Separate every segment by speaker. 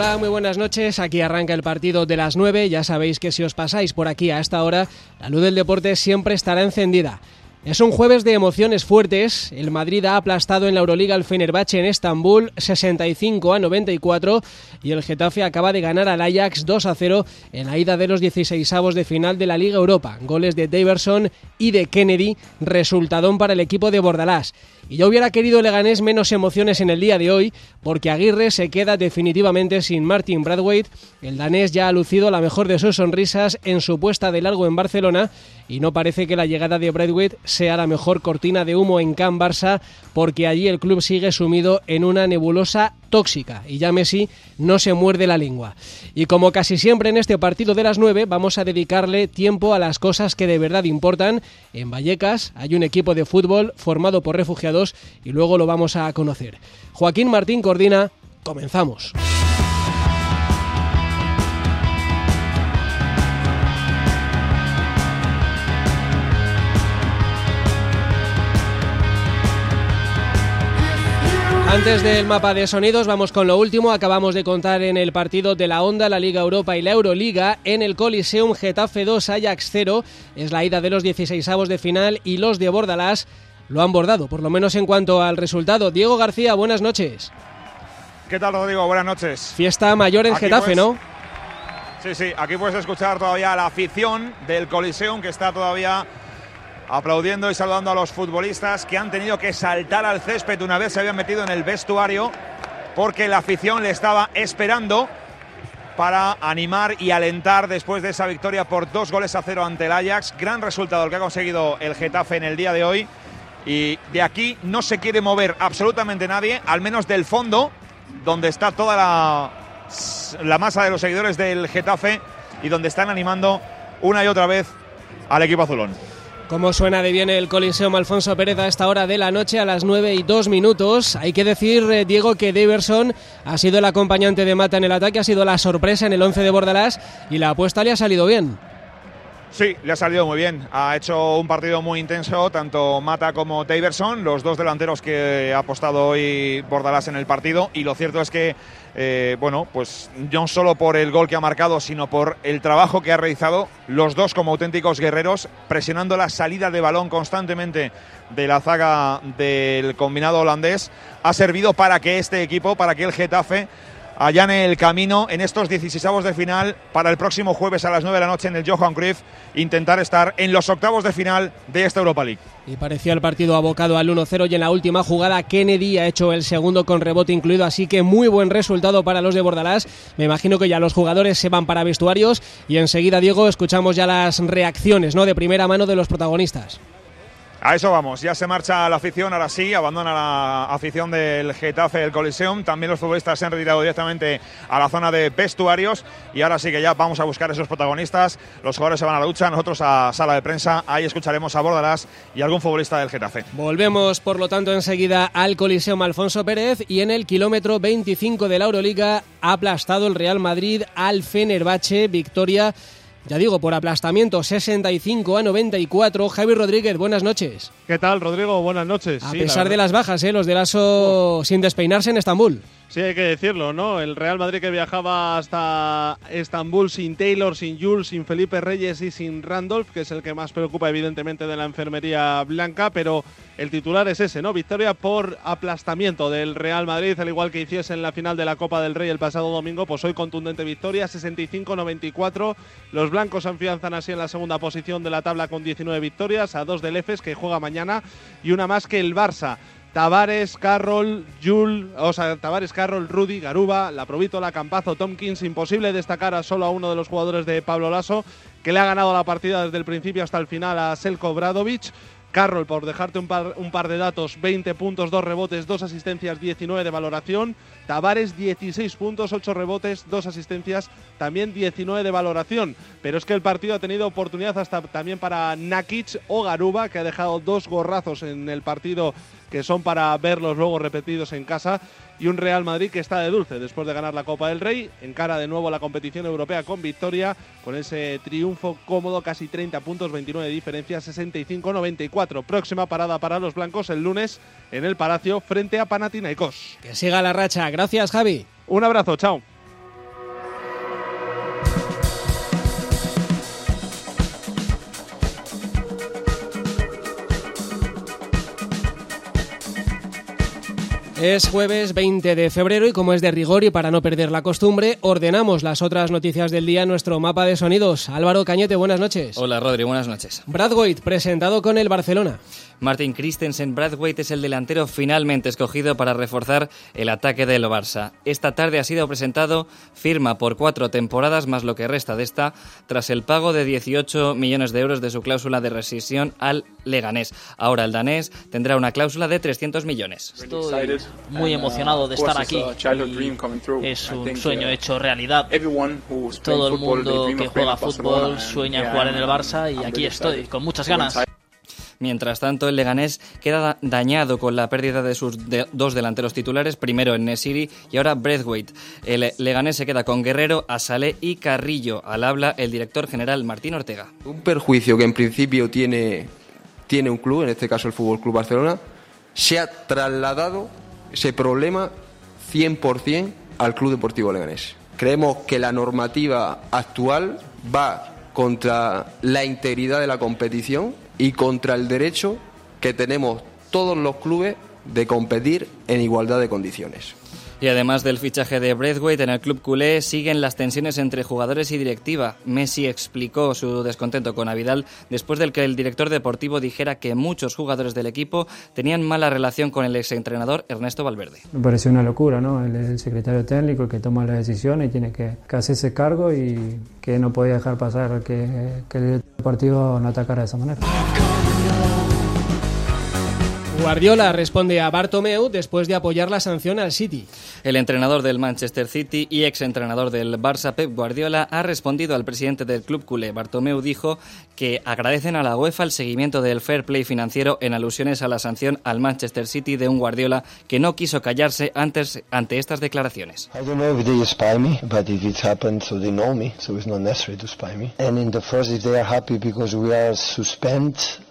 Speaker 1: Hola, muy buenas noches. Aquí arranca el partido de las 9. Ya sabéis que si os pasáis por aquí a esta hora, la luz del deporte siempre estará encendida. Es un jueves de emociones fuertes. El Madrid ha aplastado en la Euroliga al Fenerbahce en Estambul 65 a 94 y el Getafe acaba de ganar al Ajax 2 a 0 en la ida de los 16 avos de final de la Liga Europa. Goles de Daverson y de Kennedy, resultadón para el equipo de Bordalás. Y yo hubiera querido Leganés menos emociones en el día de hoy, porque Aguirre se queda definitivamente sin Martin Bradwaite. El danés ya ha lucido la mejor de sus sonrisas en su puesta de largo en Barcelona y no parece que la llegada de Bradwaite sea la mejor cortina de humo en Can Barça, porque allí el club sigue sumido en una nebulosa tóxica y ya Messi no se muerde la lengua. Y como casi siempre en este partido de las 9, vamos a dedicarle tiempo a las cosas que de verdad importan. En Vallecas hay un equipo de fútbol formado por refugiados y luego lo vamos a conocer. Joaquín Martín Cordina, comenzamos. Antes del mapa de sonidos, vamos con lo último. Acabamos de contar en el partido de la Onda, la Liga Europa y la Euroliga. En el Coliseum, Getafe 2, Ajax 0. Es la ida de los 16 avos de final y los de Bordalás lo han bordado, por lo menos en cuanto al resultado. Diego García, buenas noches.
Speaker 2: ¿Qué tal, Rodrigo? Buenas noches.
Speaker 1: Fiesta mayor en
Speaker 2: Aquí
Speaker 1: Getafe,
Speaker 2: pues-
Speaker 1: ¿no?
Speaker 2: Sí, sí, aquí puedes escuchar todavía a la afición del Coliseum que está todavía aplaudiendo y saludando a los futbolistas que han tenido que saltar al césped una vez se habían metido en el vestuario porque la afición le estaba esperando para animar y alentar después de esa victoria por dos goles a cero ante el Ajax. Gran resultado el que ha conseguido el Getafe en el día de hoy. Y de aquí no se quiere mover absolutamente nadie, al menos del fondo, donde está toda la, masa de los seguidores del Getafe y donde están animando una y otra vez al equipo azulón.
Speaker 1: Como suena de bien el Coliseum Alfonso Pérez a esta hora de la noche, a las 9 y 2 minutos. Hay que decir, eh, Diego, que Daverson ha sido el acompañante de Mata en el ataque, ha sido la sorpresa en el 11 de Bordalás y la apuesta le ha salido bien.
Speaker 2: Sí, le ha salido muy bien. Ha hecho un partido muy intenso, tanto Mata como Taverson, los dos delanteros que ha apostado hoy Bordalás en el partido. Y lo cierto es que, eh, bueno, pues no solo por el gol que ha marcado, sino por el trabajo que ha realizado, los dos como auténticos guerreros, presionando la salida de balón constantemente de la zaga del combinado holandés, ha servido para que este equipo, para que el Getafe allane el camino en estos 16avos de final para el próximo jueves a las 9 de la noche en el Johan Cruyff intentar estar en los octavos de final de esta Europa League.
Speaker 1: Y parecía el partido abocado al 1-0 y en la última jugada Kennedy ha hecho el segundo con rebote incluido, así que muy buen resultado para los de Bordalás. Me imagino que ya los jugadores se van para vestuarios y enseguida, Diego, escuchamos ya las reacciones ¿no? de primera mano de los protagonistas.
Speaker 2: A eso vamos, ya se marcha la afición, ahora sí, abandona la afición del Getafe del Coliseum, también los futbolistas se han retirado directamente a la zona de vestuarios. Y ahora sí que ya vamos a buscar esos protagonistas, los jugadores se van a la ducha, nosotros a sala de prensa, ahí escucharemos a Bordalás y algún futbolista del Getafe.
Speaker 1: Volvemos, por lo tanto, enseguida al Coliseum Alfonso Pérez y en el kilómetro 25 de la Euroliga ha aplastado el Real Madrid al Fenerbahce, victoria ya digo, por aplastamiento 65 a 94. Javi Rodríguez, buenas noches.
Speaker 3: ¿Qué tal, Rodrigo? Buenas noches.
Speaker 1: A
Speaker 3: Sí,
Speaker 1: pesar
Speaker 3: la
Speaker 1: de las bajas, ¿eh? los de Lasso sin despeinarse en Estambul.
Speaker 3: Sí, hay que decirlo, ¿no? El Real Madrid que viajaba hasta Estambul sin Taylor, sin Jules, sin Felipe Reyes y sin Randolph, que es el que más preocupa evidentemente de la enfermería blanca, pero el titular es ese, ¿no? Victoria por aplastamiento del Real Madrid, al igual que hiciese en la final de la Copa del Rey el pasado domingo, pues hoy contundente victoria, 65-94. Los blancos afianzan así en la segunda posición de la tabla con 19 victorias, a dos del EFES que juega mañana y una más que el Barça. Tavares, Carroll, Jul, o sea, Tavares, Carroll, Rudy, Garuba, La Provítola, Campazo, Tompkins. Imposible destacar a solo a uno de los jugadores de Pablo Lasso, que le ha ganado la partida desde el principio hasta el final a Selko Bradovic. Carroll, por dejarte un par, un par de datos, 20 puntos, 2 rebotes, 2 asistencias, 19 de valoración. Tavares, 16 puntos, 8 rebotes, 2 asistencias, también 19 de valoración. Pero es que el partido ha tenido oportunidad hasta también para Nakic o Garuba, que ha dejado dos gorrazos en el partido que son para verlos luego repetidos en casa y un Real Madrid que está de dulce después de ganar la Copa del Rey, encara de nuevo la competición europea con victoria, con ese triunfo cómodo, casi 30 puntos, 29 de diferencia, 65-94. Próxima parada para los blancos el lunes en el Palacio frente a Panathinaikos.
Speaker 1: Que siga la racha. Javi.
Speaker 3: Un abrazo, chao.
Speaker 1: Es jueves 20 de febrero y como es de rigor y para no perder la costumbre, ordenamos las otras noticias del día en nuestro mapa de sonidos. Álvaro Cañete, buenas noches.
Speaker 4: Hola Rodri, buenas noches.
Speaker 1: Brad Waite, presentado con el Barcelona.
Speaker 4: Martin Christensen Bradwaite es el delantero finalmente escogido para reforzar el ataque del Barça. Esta tarde ha sido presentado, firma por cuatro temporadas más lo que resta de esta, tras el pago de 18 millones de euros de su cláusula de rescisión al Leganés. Ahora el danés tendrá una cláusula de 300 millones.
Speaker 5: Estoy muy emocionado de estar aquí. Es un sueño hecho realidad. Todo el mundo que juega fútbol sueña en jugar en el Barça y aquí estoy, con muchas ganas.
Speaker 4: Mientras tanto, el Leganés queda dañado con la pérdida de sus dos delanteros titulares, primero en Nesiri y ahora Breathwaite. El Leganés se queda con Guerrero, Asalé y Carrillo. Al habla el director general Martín Ortega.
Speaker 6: Un perjuicio que en principio tiene, tiene un club, en este caso el Fútbol Club Barcelona, se ha trasladado ese problema 100% al Club Deportivo Leganés. Creemos que la normativa actual va contra la integridad de la competición y contra el derecho que tenemos todos los clubes de competir en igualdad de condiciones.
Speaker 4: Y además del fichaje de Braithwaite en el club culé, siguen las tensiones entre jugadores y directiva. Messi explicó su descontento con Avidal después del que el director deportivo dijera que muchos jugadores del equipo tenían mala relación con el exentrenador Ernesto Valverde.
Speaker 7: Me pareció una locura, ¿no? Él es el secretario técnico que toma las decisiones y tiene que, hacerse cargo y que no podía dejar pasar que, que el partido no atacara de esa manera.
Speaker 1: Guardiola responde a Bartomeu después de apoyar la sanción al City.
Speaker 4: El entrenador del Manchester City y ex entrenador del Barça, Pep Guardiola, ha respondido al presidente del club culé. Bartomeu dijo que agradecen a la UEFA el seguimiento del fair play financiero en alusiones a la sanción al Manchester City de un Guardiola que no quiso callarse antes ante estas declaraciones.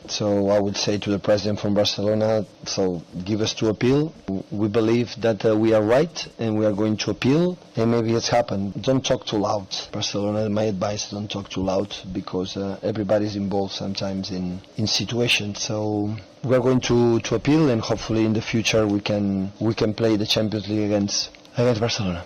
Speaker 8: So I would say to the president from Barcelona, so give us to appeal. We believe that uh, we are right and we are going to appeal and maybe it's happened. Don't talk too loud. Barcelona, my advice, don't talk too loud because uh, everybody's involved sometimes in, in situations. So we are going to, to appeal and hopefully in the future we can, we can play the Champions League against, against Barcelona.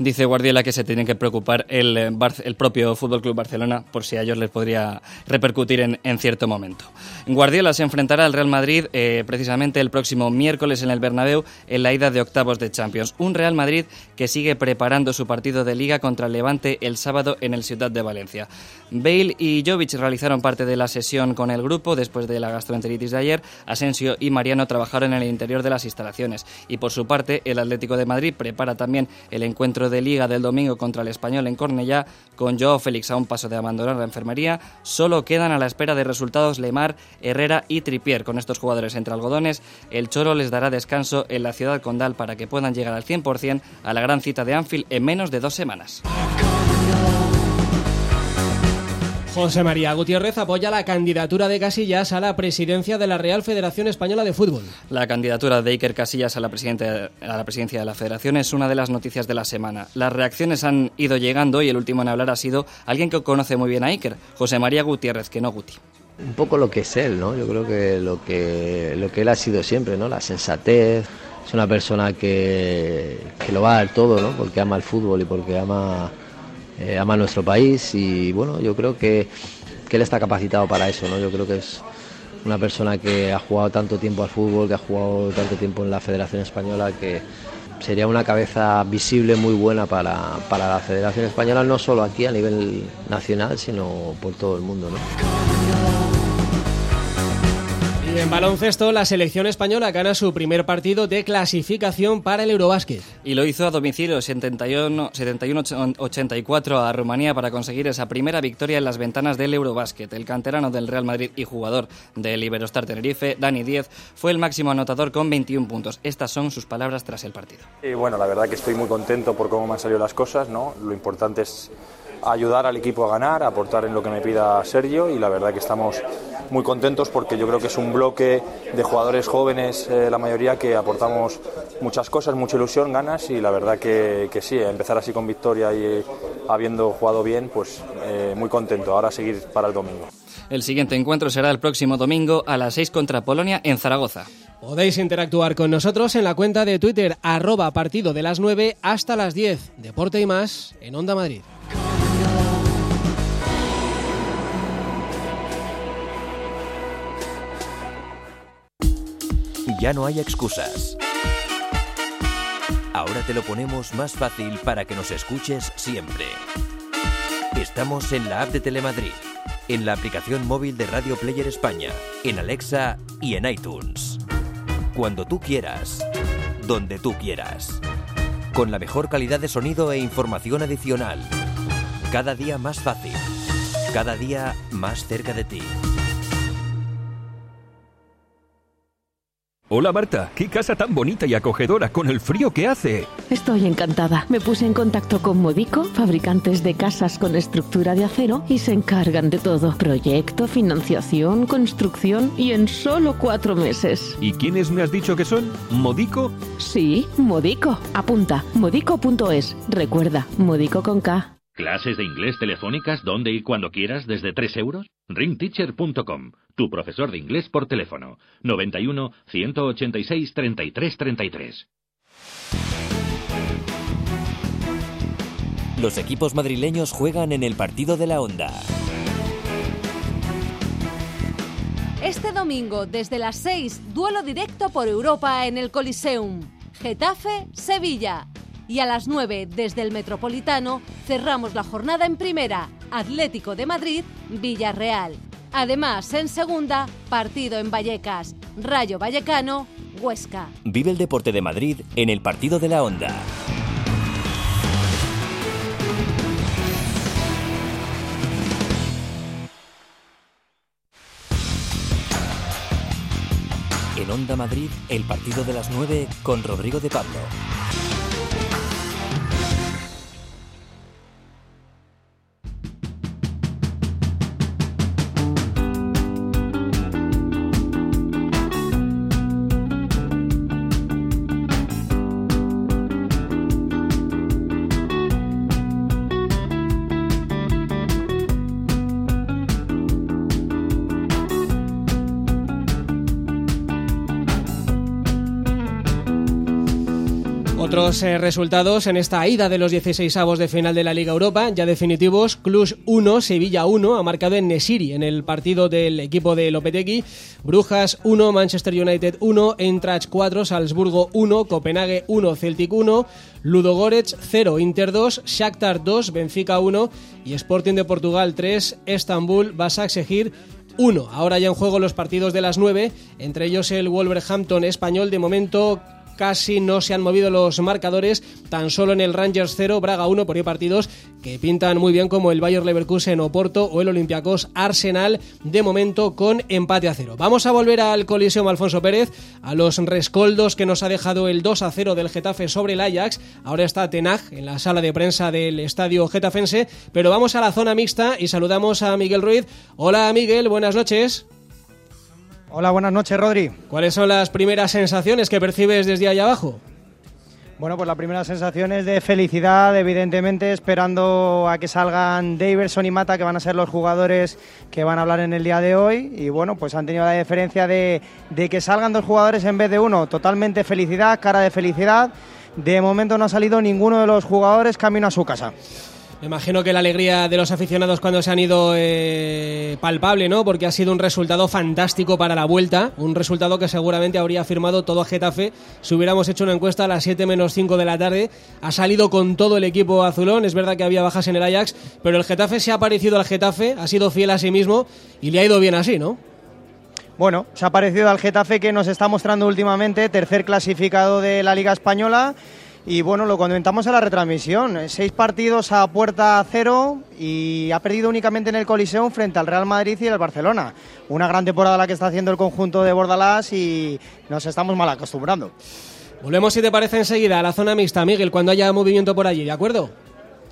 Speaker 4: Dice Guardiola que se tiene que preocupar el, eh, el propio Fútbol Club Barcelona por si a ellos les podría repercutir en, en cierto momento. Guardiola se enfrentará al Real Madrid eh, precisamente el próximo miércoles en el Bernabéu en la ida de octavos de Champions. Un Real Madrid que sigue preparando su partido de liga contra el Levante el sábado en el Ciudad de Valencia. Bale y Jovic realizaron parte de la sesión con el grupo después de la gastroenteritis de ayer. Asensio y Mariano trabajaron en el interior de las instalaciones. Y por su parte, el Atlético de Madrid prepara también el encuentro de Liga del domingo contra el Español en Cornellá, con Joao Félix a un paso de abandonar la enfermería, solo quedan a la espera de resultados Lemar, Herrera y Tripier. Con estos jugadores entre algodones, el Choro les dará descanso en la ciudad condal para que puedan llegar al 100% a la gran cita de Anfield en menos de dos semanas.
Speaker 1: José María Gutiérrez apoya la candidatura de Casillas a la presidencia de la Real Federación Española de Fútbol.
Speaker 4: La candidatura de Iker Casillas a la, a la presidencia de la Federación es una de las noticias de la semana. Las reacciones han ido llegando y el último en hablar ha sido alguien que conoce muy bien a Iker, José María Gutiérrez, que no Guti.
Speaker 9: Un poco lo que es él, ¿no? Yo creo que lo que, lo que él ha sido siempre, ¿no? La sensatez, es una persona que, que lo va a dar todo, ¿no? Porque ama el fútbol y porque ama eh, ama nuestro país y bueno, yo creo que, que, él está capacitado para eso, ¿no? Yo creo que es una persona que ha jugado tanto tiempo al fútbol, que ha jugado tanto tiempo en la Federación Española, que sería una cabeza visible muy buena para, para la Federación Española, no solo aquí a nivel nacional, sino por todo el mundo, ¿no?
Speaker 1: En baloncesto, la selección española gana su primer partido de clasificación para el Eurobásquet.
Speaker 4: Y lo hizo a domicilio 71-84 a Rumanía para conseguir esa primera victoria en las ventanas del Eurobásquet. El canterano del Real Madrid y jugador del Iberostar Tenerife, Dani Diez, fue el máximo anotador con 21 puntos. Estas son sus palabras tras el partido.
Speaker 10: Y bueno, la verdad que estoy muy contento por cómo me han salido las cosas. ¿no? Lo importante es ayudar al equipo a ganar, aportar en lo que me pida Sergio y la verdad que estamos muy contentos porque yo creo que es un bloque de jugadores jóvenes, eh, la mayoría, que aportamos muchas cosas, mucha ilusión, ganas y la verdad que, que sí, empezar así con victoria y eh, habiendo jugado bien, pues eh, muy contento. Ahora seguir para el domingo.
Speaker 4: El siguiente encuentro será el próximo domingo a las 6 contra Polonia en Zaragoza.
Speaker 1: Podéis interactuar con nosotros en la cuenta de Twitter arroba partido de las 9 hasta las 10. Deporte y más en Onda Madrid.
Speaker 11: Ya no hay excusas. Ahora te lo ponemos más fácil para que nos escuches siempre. Estamos en la app de Telemadrid, en la aplicación móvil de Radio Player España, en Alexa y en iTunes. Cuando tú quieras, donde tú quieras. Con la mejor calidad de sonido e información adicional. Cada día más fácil. Cada día más cerca de ti.
Speaker 12: Hola Marta, qué casa tan bonita y acogedora con el frío que hace.
Speaker 13: Estoy encantada. Me puse en contacto con Modico, fabricantes de casas con estructura de acero, y se encargan de todo. Proyecto, financiación, construcción y en solo cuatro meses.
Speaker 12: ¿Y quiénes me has dicho que son? ¿Modico?
Speaker 13: Sí, Modico. Apunta, modico.es. Recuerda, Modico con K.
Speaker 14: ¿Clases de inglés telefónicas donde y cuando quieras desde 3 euros? ringteacher.com, tu profesor de inglés por teléfono. 91 186 33 33.
Speaker 11: Los equipos madrileños juegan en el partido de la Onda.
Speaker 15: Este domingo, desde las 6, duelo directo por Europa en el Coliseum. Getafe, Sevilla y a las 9 desde el Metropolitano cerramos la jornada en primera, Atlético de Madrid, Villarreal. Además, en segunda, partido en Vallecas, Rayo Vallecano, Huesca.
Speaker 11: Vive el deporte de Madrid en el partido de la onda. En Onda Madrid, el partido de las 9 con Rodrigo de Pablo.
Speaker 1: Otros eh, resultados en esta ida de los 16 avos de final de la Liga Europa, ya definitivos, Cluj 1, Sevilla 1, ha marcado en Nesiri en el partido del equipo de Lopetegui, Brujas 1, Manchester United 1, Eintracht 4, Salzburgo 1, Copenhague 1, Celtic 1, Ludogorets 0, Inter 2, Shakhtar 2, Benfica 1 y Sporting de Portugal 3, Estambul, Basak Sehir 1. Ahora ya en juego los partidos de las 9, entre ellos el Wolverhampton español. De momento casi no se han movido los marcadores, tan solo en el Rangers 0, Braga 1, por ahí partidos que pintan muy bien como el Bayer Leverkusen Oporto o el Olympiacos Arsenal, de momento con empate a cero. Vamos a volver al colisión Alfonso Pérez, a los rescoldos que nos ha dejado el 2 a 0 del Getafe sobre el Ajax. Ahora está Tenag en la sala de prensa del estadio getafense, pero vamos a la zona mixta y saludamos a Miguel Ruiz. Hola Miguel, buenas noches.
Speaker 16: Hola, buenas noches, Rodri.
Speaker 1: ¿Cuáles son las primeras sensaciones que percibes desde allá abajo?
Speaker 16: Bueno, pues la primera sensación es de felicidad, evidentemente, esperando a que salgan Daverson y Mata, que van a ser los jugadores que van a hablar en el día de hoy. Y bueno, pues han tenido la diferencia de, de que salgan dos jugadores en vez de uno. Totalmente felicidad, cara de felicidad. De momento no ha salido ninguno de los jugadores camino a su casa.
Speaker 1: Me imagino que la alegría de los aficionados cuando se han ido eh, palpable, ¿no? Porque ha sido un resultado fantástico para la vuelta, un resultado que seguramente habría firmado todo Getafe si hubiéramos hecho una encuesta a las 7 menos 5 de la tarde. Ha salido con todo el equipo azulón, es verdad que había bajas en el Ajax, pero el Getafe se ha parecido al Getafe, ha sido fiel a sí mismo y le ha ido bien así, ¿no?
Speaker 16: bueno, se ha parecido al Getafe que nos está mostrando últimamente, tercer clasificado de la Liga Española. Y bueno, lo comentamos en la retransmisión. Seis partidos a puerta cero y ha perdido únicamente en el Coliseum frente al Real Madrid y el Barcelona. Una gran temporada la que está haciendo el conjunto de Bordalás y nos estamos mal acostumbrando.
Speaker 1: Volvemos, si te parece, enseguida a la zona mixta, Miguel, cuando haya movimiento por allí, ¿de acuerdo?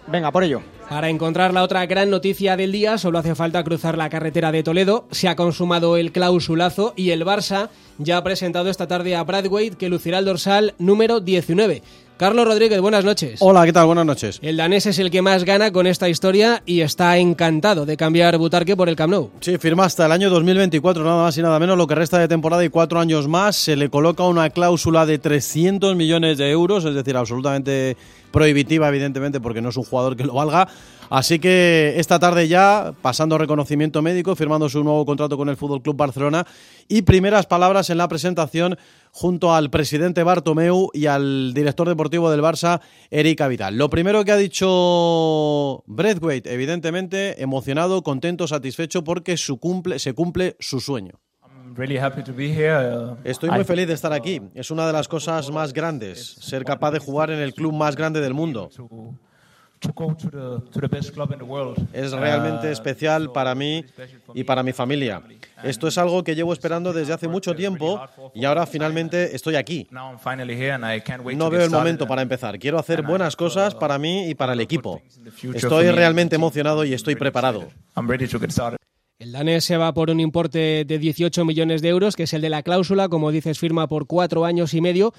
Speaker 16: Venga, por ello.
Speaker 1: Para encontrar la otra gran noticia del día, solo hace falta cruzar la carretera de Toledo. Se ha consumado el clausulazo y el Barça ya ha presentado esta tarde a Bradway, que lucirá el dorsal número 19. Carlos Rodríguez, buenas noches.
Speaker 17: Hola, ¿qué tal? Buenas noches.
Speaker 1: El danés es el que más gana con esta historia y está encantado de cambiar Butarque por el Camp Nou.
Speaker 17: Sí, firma hasta el año 2024, nada más y nada menos, lo que resta de temporada y cuatro años más. Se le coloca una cláusula de 300 millones de euros, es decir, absolutamente prohibitiva, evidentemente, porque no es un jugador que lo valga. Así que esta tarde ya, pasando reconocimiento médico, firmando su nuevo contrato con el Fútbol Club Barcelona y primeras palabras en la presentación junto al presidente Bartomeu y al director deportivo del Barça, Eric Vidal. Lo primero que ha dicho Braithwaite, evidentemente emocionado, contento, satisfecho porque su cumple, se cumple su sueño. Estoy muy feliz de estar aquí. Es una de las cosas más grandes, ser capaz de jugar en el club más grande del mundo. Es realmente especial para mí y para mi familia. Esto es algo que llevo esperando desde hace mucho tiempo y ahora finalmente estoy aquí. No veo el momento para empezar. Quiero hacer buenas cosas para mí y para el equipo. Estoy realmente emocionado y estoy preparado.
Speaker 1: El danés se va por un importe de 18 millones de euros, que es el de la cláusula, como dices, firma por cuatro años y medio,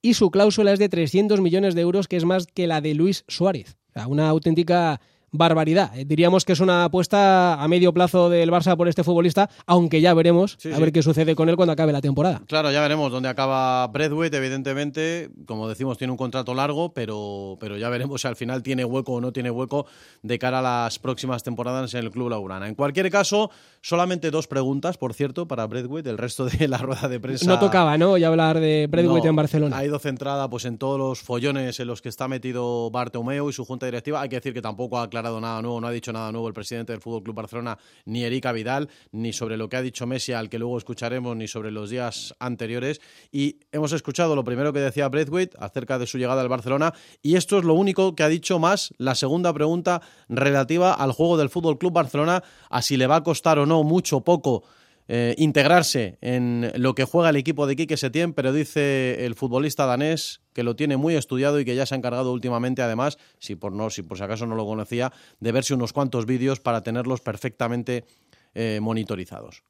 Speaker 1: y su cláusula es de 300 millones de euros, que es más que la de Luis Suárez. Una auténtica barbaridad. Eh, diríamos que es una apuesta a medio plazo del Barça por este futbolista, aunque ya veremos a ver qué sucede con él cuando acabe la temporada.
Speaker 17: Claro, ya veremos dónde acaba Bradway, evidentemente, como decimos, tiene un contrato largo, pero, pero ya veremos si al final tiene hueco o no tiene hueco de cara a las próximas temporadas en el Club Laurana. En cualquier caso, solamente dos preguntas, por cierto, para Bradway, el resto de la rueda de prensa.
Speaker 1: No tocaba, ¿no? Ya hablar de Bradway en Barcelona.
Speaker 17: Ha ido centrada pues en todos los follones en los que está metido Bartomeu y su junta directiva. Hay que decir que tampoco ha nada nuevo, no ha dicho nada nuevo el presidente del Fútbol Club Barcelona, ni Erika Vidal, ni sobre lo que ha dicho Messi, al que luego escucharemos, ni sobre los días anteriores. Y hemos escuchado lo primero que decía Braithwaite acerca de su llegada al Barcelona, y esto es lo único que ha dicho más la segunda pregunta relativa al juego del Fútbol Club Barcelona, a si le va a costar o no mucho poco eh, integrarse en lo que juega el equipo de Quique Setién, pero dice el futbolista danés que lo tiene muy estudiado y que ya se ha encargado últimamente, además, si por, no, si por si acaso no lo conocía, de verse unos cuantos vídeos para tenerlos perfectamente eh, monitorizados.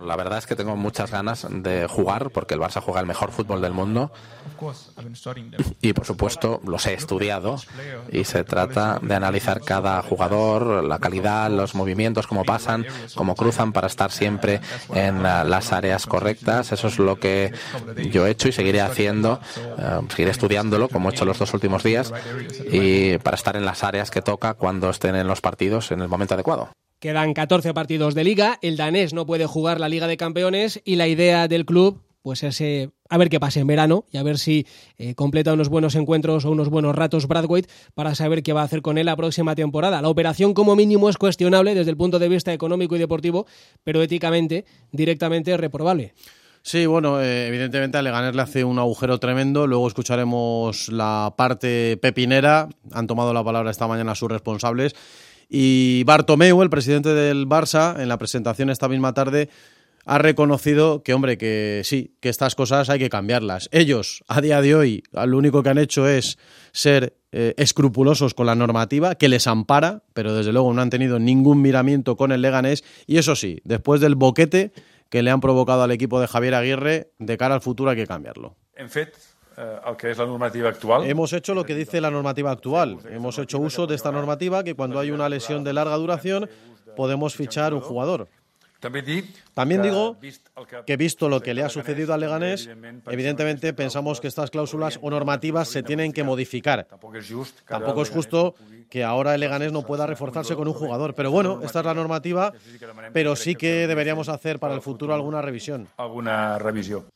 Speaker 18: La verdad es que tengo muchas ganas de jugar porque el Barça juega el mejor fútbol del mundo y por supuesto los he estudiado y se trata de analizar cada jugador, la calidad, los movimientos, cómo pasan, cómo cruzan para estar siempre en las áreas correctas. Eso es lo que yo he hecho y seguiré haciendo, eh, seguiré estudiándolo como he hecho los dos últimos días y para estar en las áreas que toca cuando estén en los partidos en el momento adecuado.
Speaker 1: Quedan 14 partidos de liga, el danés no puede jugar la Liga de Campeones y la idea del club pues es eh, a ver qué pasa en verano y a ver si eh, completa unos buenos encuentros o unos buenos ratos Bradwaite para saber qué va a hacer con él la próxima temporada. La operación como mínimo es cuestionable desde el punto de vista económico y deportivo, pero éticamente directamente reprobable.
Speaker 17: Sí, bueno, eh, evidentemente a Leganés le hace un agujero tremendo. Luego escucharemos la parte pepinera. Han tomado la palabra esta mañana sus responsables y Bartomeu, el presidente del Barça, en la presentación esta misma tarde, ha reconocido que, hombre, que sí, que estas cosas hay que cambiarlas. Ellos, a día de hoy, lo único que han hecho es ser eh, escrupulosos con la normativa, que les ampara, pero desde luego no han tenido ningún miramiento con el Leganés. Y eso sí, después del boquete que le han provocado al equipo de Javier Aguirre, de cara al futuro hay que cambiarlo.
Speaker 19: En eh, que es la normativa actual.
Speaker 17: Hemos hecho lo que dice la normativa actual. Hemos hecho uso de esta normativa que cuando hay una lesión de larga duración podemos fichar un jugador. También digo que visto lo que le ha sucedido a Leganés, evidentemente pensamos que estas cláusulas o normativas se tienen que modificar. Tampoco es justo que ahora el Leganés no pueda reforzarse con un jugador. Pero bueno, esta es la normativa, pero sí que deberíamos hacer para el futuro alguna revisión.
Speaker 19: Alguna revisión.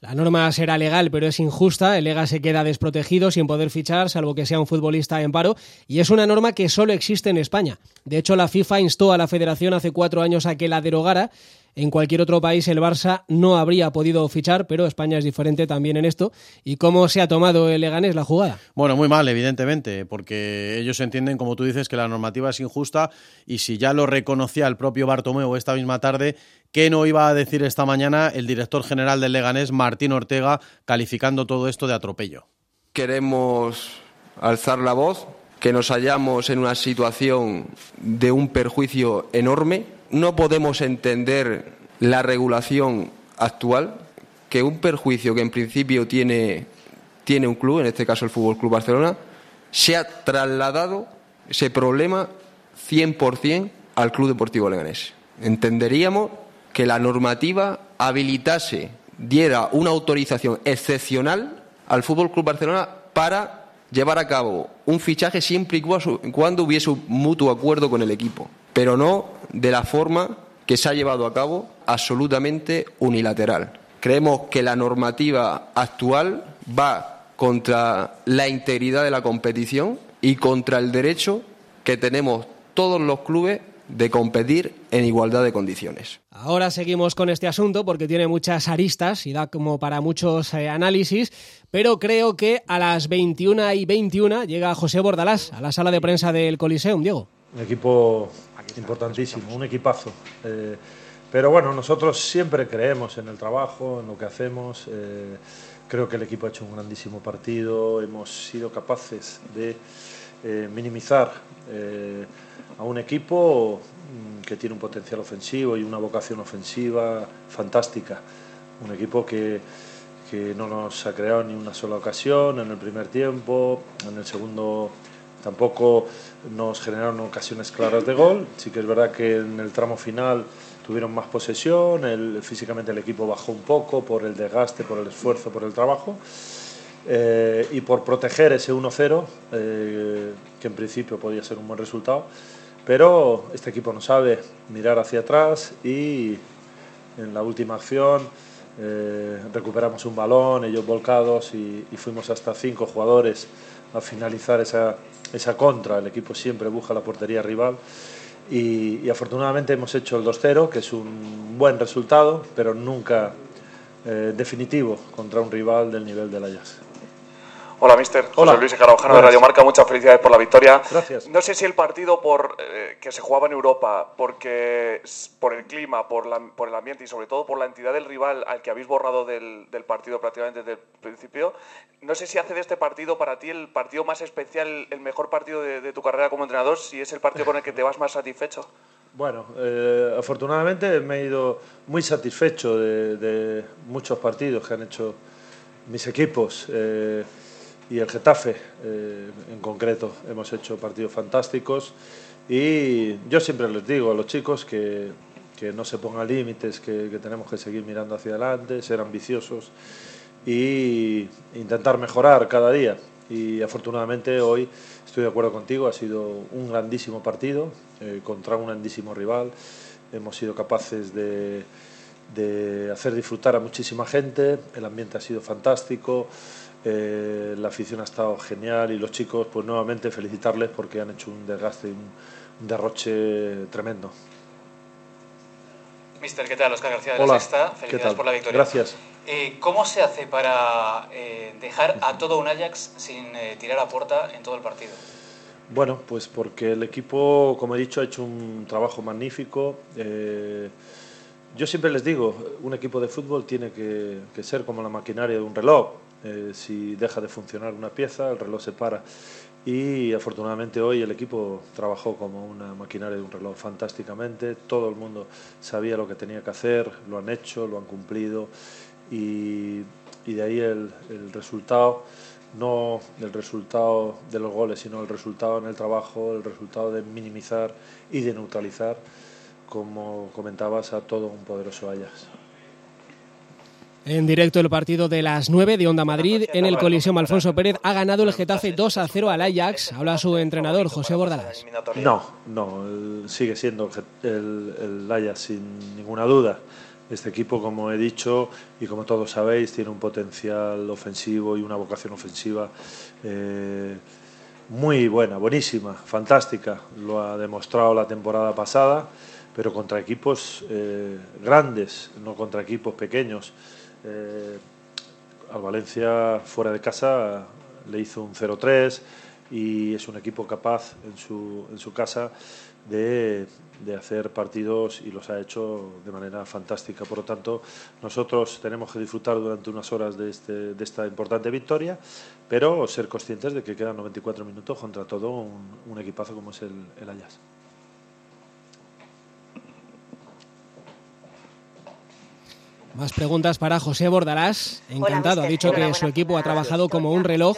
Speaker 1: La norma será legal, pero es injusta. El Lega se queda desprotegido sin poder fichar, salvo que sea un futbolista en paro. Y es una norma que solo existe en España. De hecho, la FIFA instó a la federación hace cuatro años a que la derogara en cualquier otro país el Barça no habría podido fichar, pero España es diferente también en esto. ¿Y cómo se ha tomado el Leganés la jugada?
Speaker 17: Bueno, muy mal, evidentemente, porque ellos entienden, como tú dices, que la normativa es injusta y si ya lo reconocía el propio Bartomeu esta misma tarde, ¿qué no iba a decir esta mañana el director general del Leganés, Martín Ortega, calificando todo esto de atropello?
Speaker 6: Queremos alzar la voz, que nos hallamos en una situación de un perjuicio enorme no podemos entender la regulación actual, que un perjuicio que en principio tiene, tiene un club, en este caso el Fútbol Club Barcelona, se ha trasladado ese problema 100% al Club Deportivo Leganés. Entenderíamos que la normativa habilitase, diera una autorización excepcional al Fútbol Club Barcelona para llevar a cabo un fichaje siempre y cuando hubiese un mutuo acuerdo con el equipo, pero no de la forma que se ha llevado a cabo absolutamente unilateral. Creemos que la normativa actual va contra la integridad de la competición y contra el derecho que tenemos todos los clubes de competir en igualdad de condiciones.
Speaker 1: Ahora seguimos con este asunto porque tiene muchas aristas y da como para muchos eh, análisis, pero creo que a las 21 y 21 llega José Bordalás a la sala de prensa del Coliseum, Diego.
Speaker 20: Un equipo importantísimo, un equipazo. Eh, pero bueno, nosotros siempre creemos en el trabajo, en lo que hacemos. Eh, creo que el equipo ha hecho un grandísimo partido, hemos sido capaces de eh, minimizar a un equipo mm, que tiene un potencial ofensivo y una vocación ofensiva fantástica. Un equipo que, que no nos ha creado ni una sola ocasión en el primer tiempo, en el segundo tampoco nos generaron ocasiones claras de gol. Sí que es verdad que en el tramo final tuvieron más posesión, físicamente el equipo bajó un poco por el desgaste, por el esfuerzo, por el trabajo. Eh, y por proteger ese 1-0, eh, que en principio podía ser un buen resultado. Pero este equipo no sabe mirar hacia atrás y en la última acción eh, recuperamos un balón, ellos volcados y, y fuimos hasta cinco jugadores a finalizar esa, esa contra. El equipo siempre busca la portería rival. Y, afortunadamente hemos hecho el 2-0, que es un buen resultado, pero nunca eh, definitivo contra un rival del nivel del Ajax.
Speaker 21: Hola, mister. Hola. Luis Carabajano de Radio Marca. Muchas felicidades por la victoria.
Speaker 20: Gracias.
Speaker 21: No sé si el partido por eh, que se jugaba en Europa, porque por el clima, por, la, por el ambiente y sobre todo por la entidad del rival al que habéis borrado del, del, partido prácticamente desde el principio, no sé si hace de este partido para ti el partido más especial, el mejor partido de, tu carrera como entrenador, si es el partido con el que te vas más satisfecho.
Speaker 20: Bueno, eh, afortunadamente me he ido muy satisfecho de, de, muchos partidos que han hecho mis equipos. Eh, y el Getafe eh, en concreto. Hemos hecho partidos fantásticos y yo siempre les digo a los chicos que, que no se pongan límites, que, tenemos que seguir mirando hacia adelante, ser ambiciosos e intentar mejorar cada día. Y afortunadamente hoy estoy de acuerdo contigo, ha sido un grandísimo partido eh, contra un grandísimo rival. Hemos sido capaces de, de hacer disfrutar a muchísima gente, el ambiente ha sido fantástico. Eh, la afición ha estado genial y los chicos, pues nuevamente felicitarles porque han hecho un desgaste y un, derroche tremendo.
Speaker 21: Mister, ¿qué tal? Oscar García de la Sexta. Felicidades por la victoria.
Speaker 20: Gracias.
Speaker 21: Eh, ¿Cómo se hace para eh, dejar a todo un Ajax sin tirar a puerta en todo el partido?
Speaker 20: Bueno, pues porque el equipo, como he dicho, ha hecho un trabajo magnífico. yo siempre les digo, un equipo de fútbol tiene que ser como la maquinaria de un reloj eh, si deja de funcionar una pieza, el reloj se para. Y afortunadamente hoy el equipo trabajó como una maquinaria de un reloj fantásticamente. Todo el mundo sabía lo que tenía que hacer, lo han hecho, lo han cumplido. Y, de ahí el, el resultado no el resultado de los goles, sino el resultado en el trabajo, el resultado de minimizar y de neutralizar, como comentabas, a todo un poderoso Ajax.
Speaker 1: En directo el partido de las 9 de Onda Madrid en el Coliseum Alfonso Pérez ha ganado el Getafe 2 a 0 al Ajax. Habla su entrenador José Bordalás.
Speaker 20: No, no, sigue siendo el, el Ajax sin ninguna duda. Este equipo, como he dicho y como todos sabéis, tiene un potencial ofensivo y una vocación ofensiva eh, muy buena, buenísima, fantástica. Lo ha demostrado la temporada pasada, pero contra equipos eh, grandes, no contra equipos pequeños. Eh, al Valencia fuera de casa le hizo un 0-3 y es un equipo capaz en su, en su casa de, hacer partidos y los ha hecho de manera fantástica. Por lo tanto, nosotros tenemos que disfrutar durante unas horas de, este, de esta importante victoria, pero ser conscientes de que quedan 94 minutos contra todo un, equipazo como es el, el.
Speaker 1: Más preguntas para José Bordalás. Encantado. ha dicho que su equipo ha trabajado como un reloj,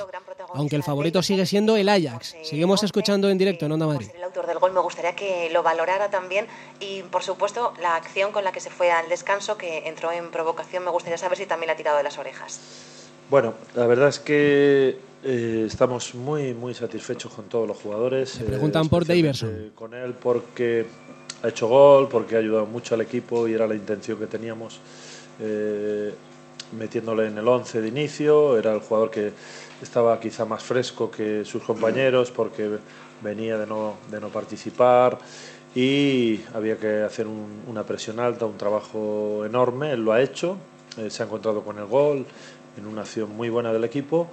Speaker 1: aunque el favorito sigue siendo el Ajax. Seguimos escuchando en directo en Onda Madrid.
Speaker 22: El autor del gol me gustaría que lo valorara también y, por supuesto, la acción con la que se fue al descanso, que entró en provocación, me gustaría saber si también le ha tirado de las orejas.
Speaker 20: Bueno, la verdad es que eh, estamos muy, muy satisfechos con todos los jugadores.
Speaker 1: preguntan eh, por Daverson.
Speaker 20: Con él porque ha hecho gol, porque ha ayudado mucho al equipo y era la intención que teníamos eh, metiéndole en el 11 de inicio, era el jugador que estaba quizá más fresco que sus compañeros porque venía de no, de no participar y había que hacer una presión alta, un trabajo enorme, él lo ha hecho, eh, se ha encontrado con el gol en una acción muy buena del equipo.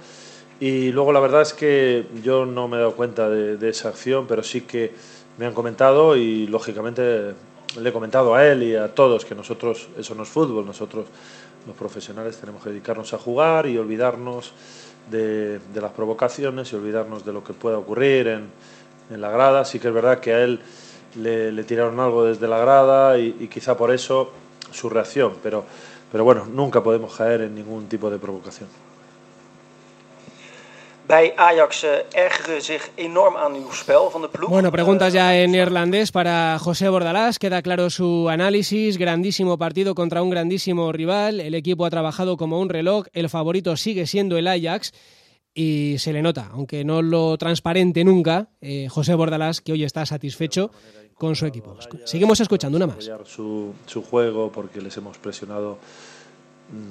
Speaker 20: Y luego la verdad es que yo no me he dado cuenta de, de esa acción, pero sí que me han comentado y lógicamente le he comentado a él y a todos que nosotros, eso no es fútbol, nosotros los profesionales tenemos que dedicarnos a jugar y olvidarnos de, las provocaciones y olvidarnos de lo que pueda ocurrir en, la grada. Sí que es verdad que a él le, tiraron algo desde la grada y, y, quizá por eso su reacción, pero, pero bueno, nunca podemos caer en ningún tipo de provocación.
Speaker 23: Ajax eh, zich enorm aan uw spel van de ploeg.
Speaker 1: Bueno, preguntas ya en irlandés para José Bordalás. Queda claro su análisis. Grandísimo partido contra un grandísimo rival. El equipo ha trabajado como un reloj. El favorito sigue siendo el Ajax. Y se le nota, aunque no lo transparente nunca, eh, José Bordalás, que hoy está satisfecho con su equipo. Seguimos escuchando una más.
Speaker 20: Su, su juego, porque les hemos presionado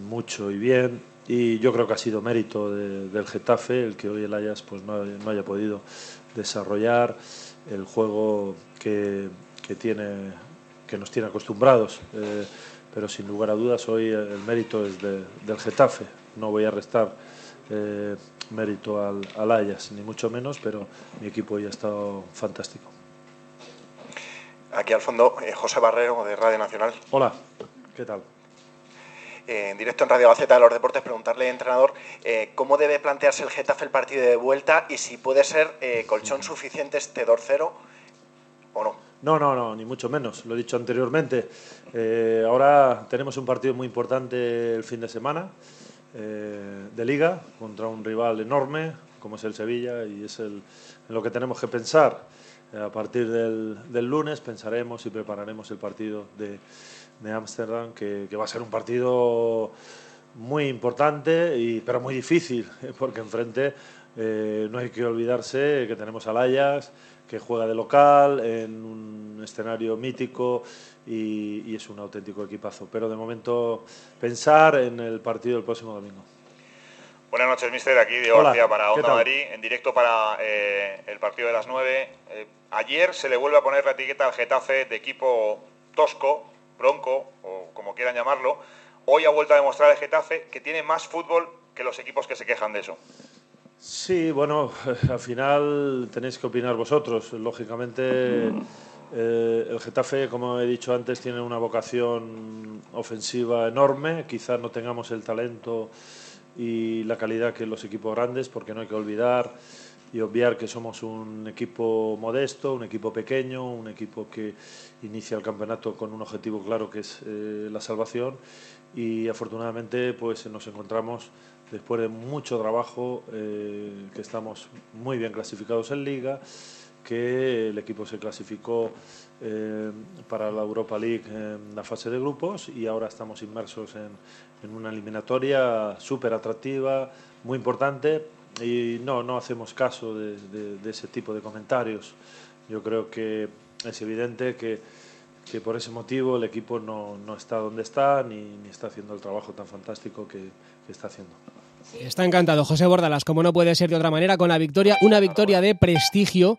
Speaker 20: mucho y bien y yo creo que ha sido mérito del Getafe el que hoy el Ajax pues no, haya podido desarrollar el juego que, que, tiene que nos tiene acostumbrados. Eh, pero sin lugar a dudas hoy el mérito es del Getafe. No voy a restar eh, mérito al, al Ajax ni mucho menos pero mi equipo hoy ha estado fantástico.
Speaker 23: Aquí al fondo eh, José Barrero de Radio Nacional.
Speaker 20: Hola qué tal
Speaker 23: en directo en Radio Gaceta de los Deportes, preguntarle, entrenador, eh, cómo debe plantearse el Getafe el partido de vuelta y si puede ser eh, colchón suficiente este 2-0 o no.
Speaker 20: No, no, no, ni mucho menos, lo he dicho anteriormente. Eh, ahora tenemos un partido muy importante el fin de semana de liga contra un rival enorme como es el Sevilla y es el, en lo que tenemos que pensar. a partir del, del lunes pensaremos y prepararemos el partido de, de Ámsterdam, que, va a ser un partido muy importante, y, pero muy difícil, porque enfrente eh, no hay que olvidarse que tenemos al Ajax, que juega de local en un escenario mítico y, es un auténtico equipazo. Pero de momento pensar en el partido del próximo domingo.
Speaker 23: Buenas noches, mister. Aquí Diego García para Onda Madrid, en directo para eh, el partido de las 9. Eh, ayer se le vuelve a poner la etiqueta al Getafe de equipo tosco, bronco, o como quieran llamarlo, hoy ha vuelto a demostrar el Getafe que tiene más fútbol que los equipos que se quejan de eso.
Speaker 20: Sí, bueno, al final tenéis que opinar vosotros. Lógicamente, eh, el Getafe, como he dicho antes, tiene una vocación ofensiva enorme. Quizás no tengamos el talento y la calidad que los equipos grandes, porque no hay que olvidar y obviar que somos un equipo modesto, un equipo pequeño, un equipo que inicia el campeonato con un objetivo claro que es eh, la salvación. Y afortunadamente pues nos encontramos después de mucho trabajo eh, que estamos muy bien clasificados en liga que el equipo se clasificó eh, para la Europa League en la fase de grupos y ahora estamos inmersos en, en una eliminatoria súper atractiva, muy importante y no, no hacemos caso de, ese tipo de comentarios. Yo creo que es evidente que, que por ese motivo el equipo no, no está donde está ni, ni, está haciendo el trabajo tan fantástico que, que está haciendo.
Speaker 1: Está encantado José Bordalas, como no puede ser de otra manera, con la victoria, una victoria de prestigio.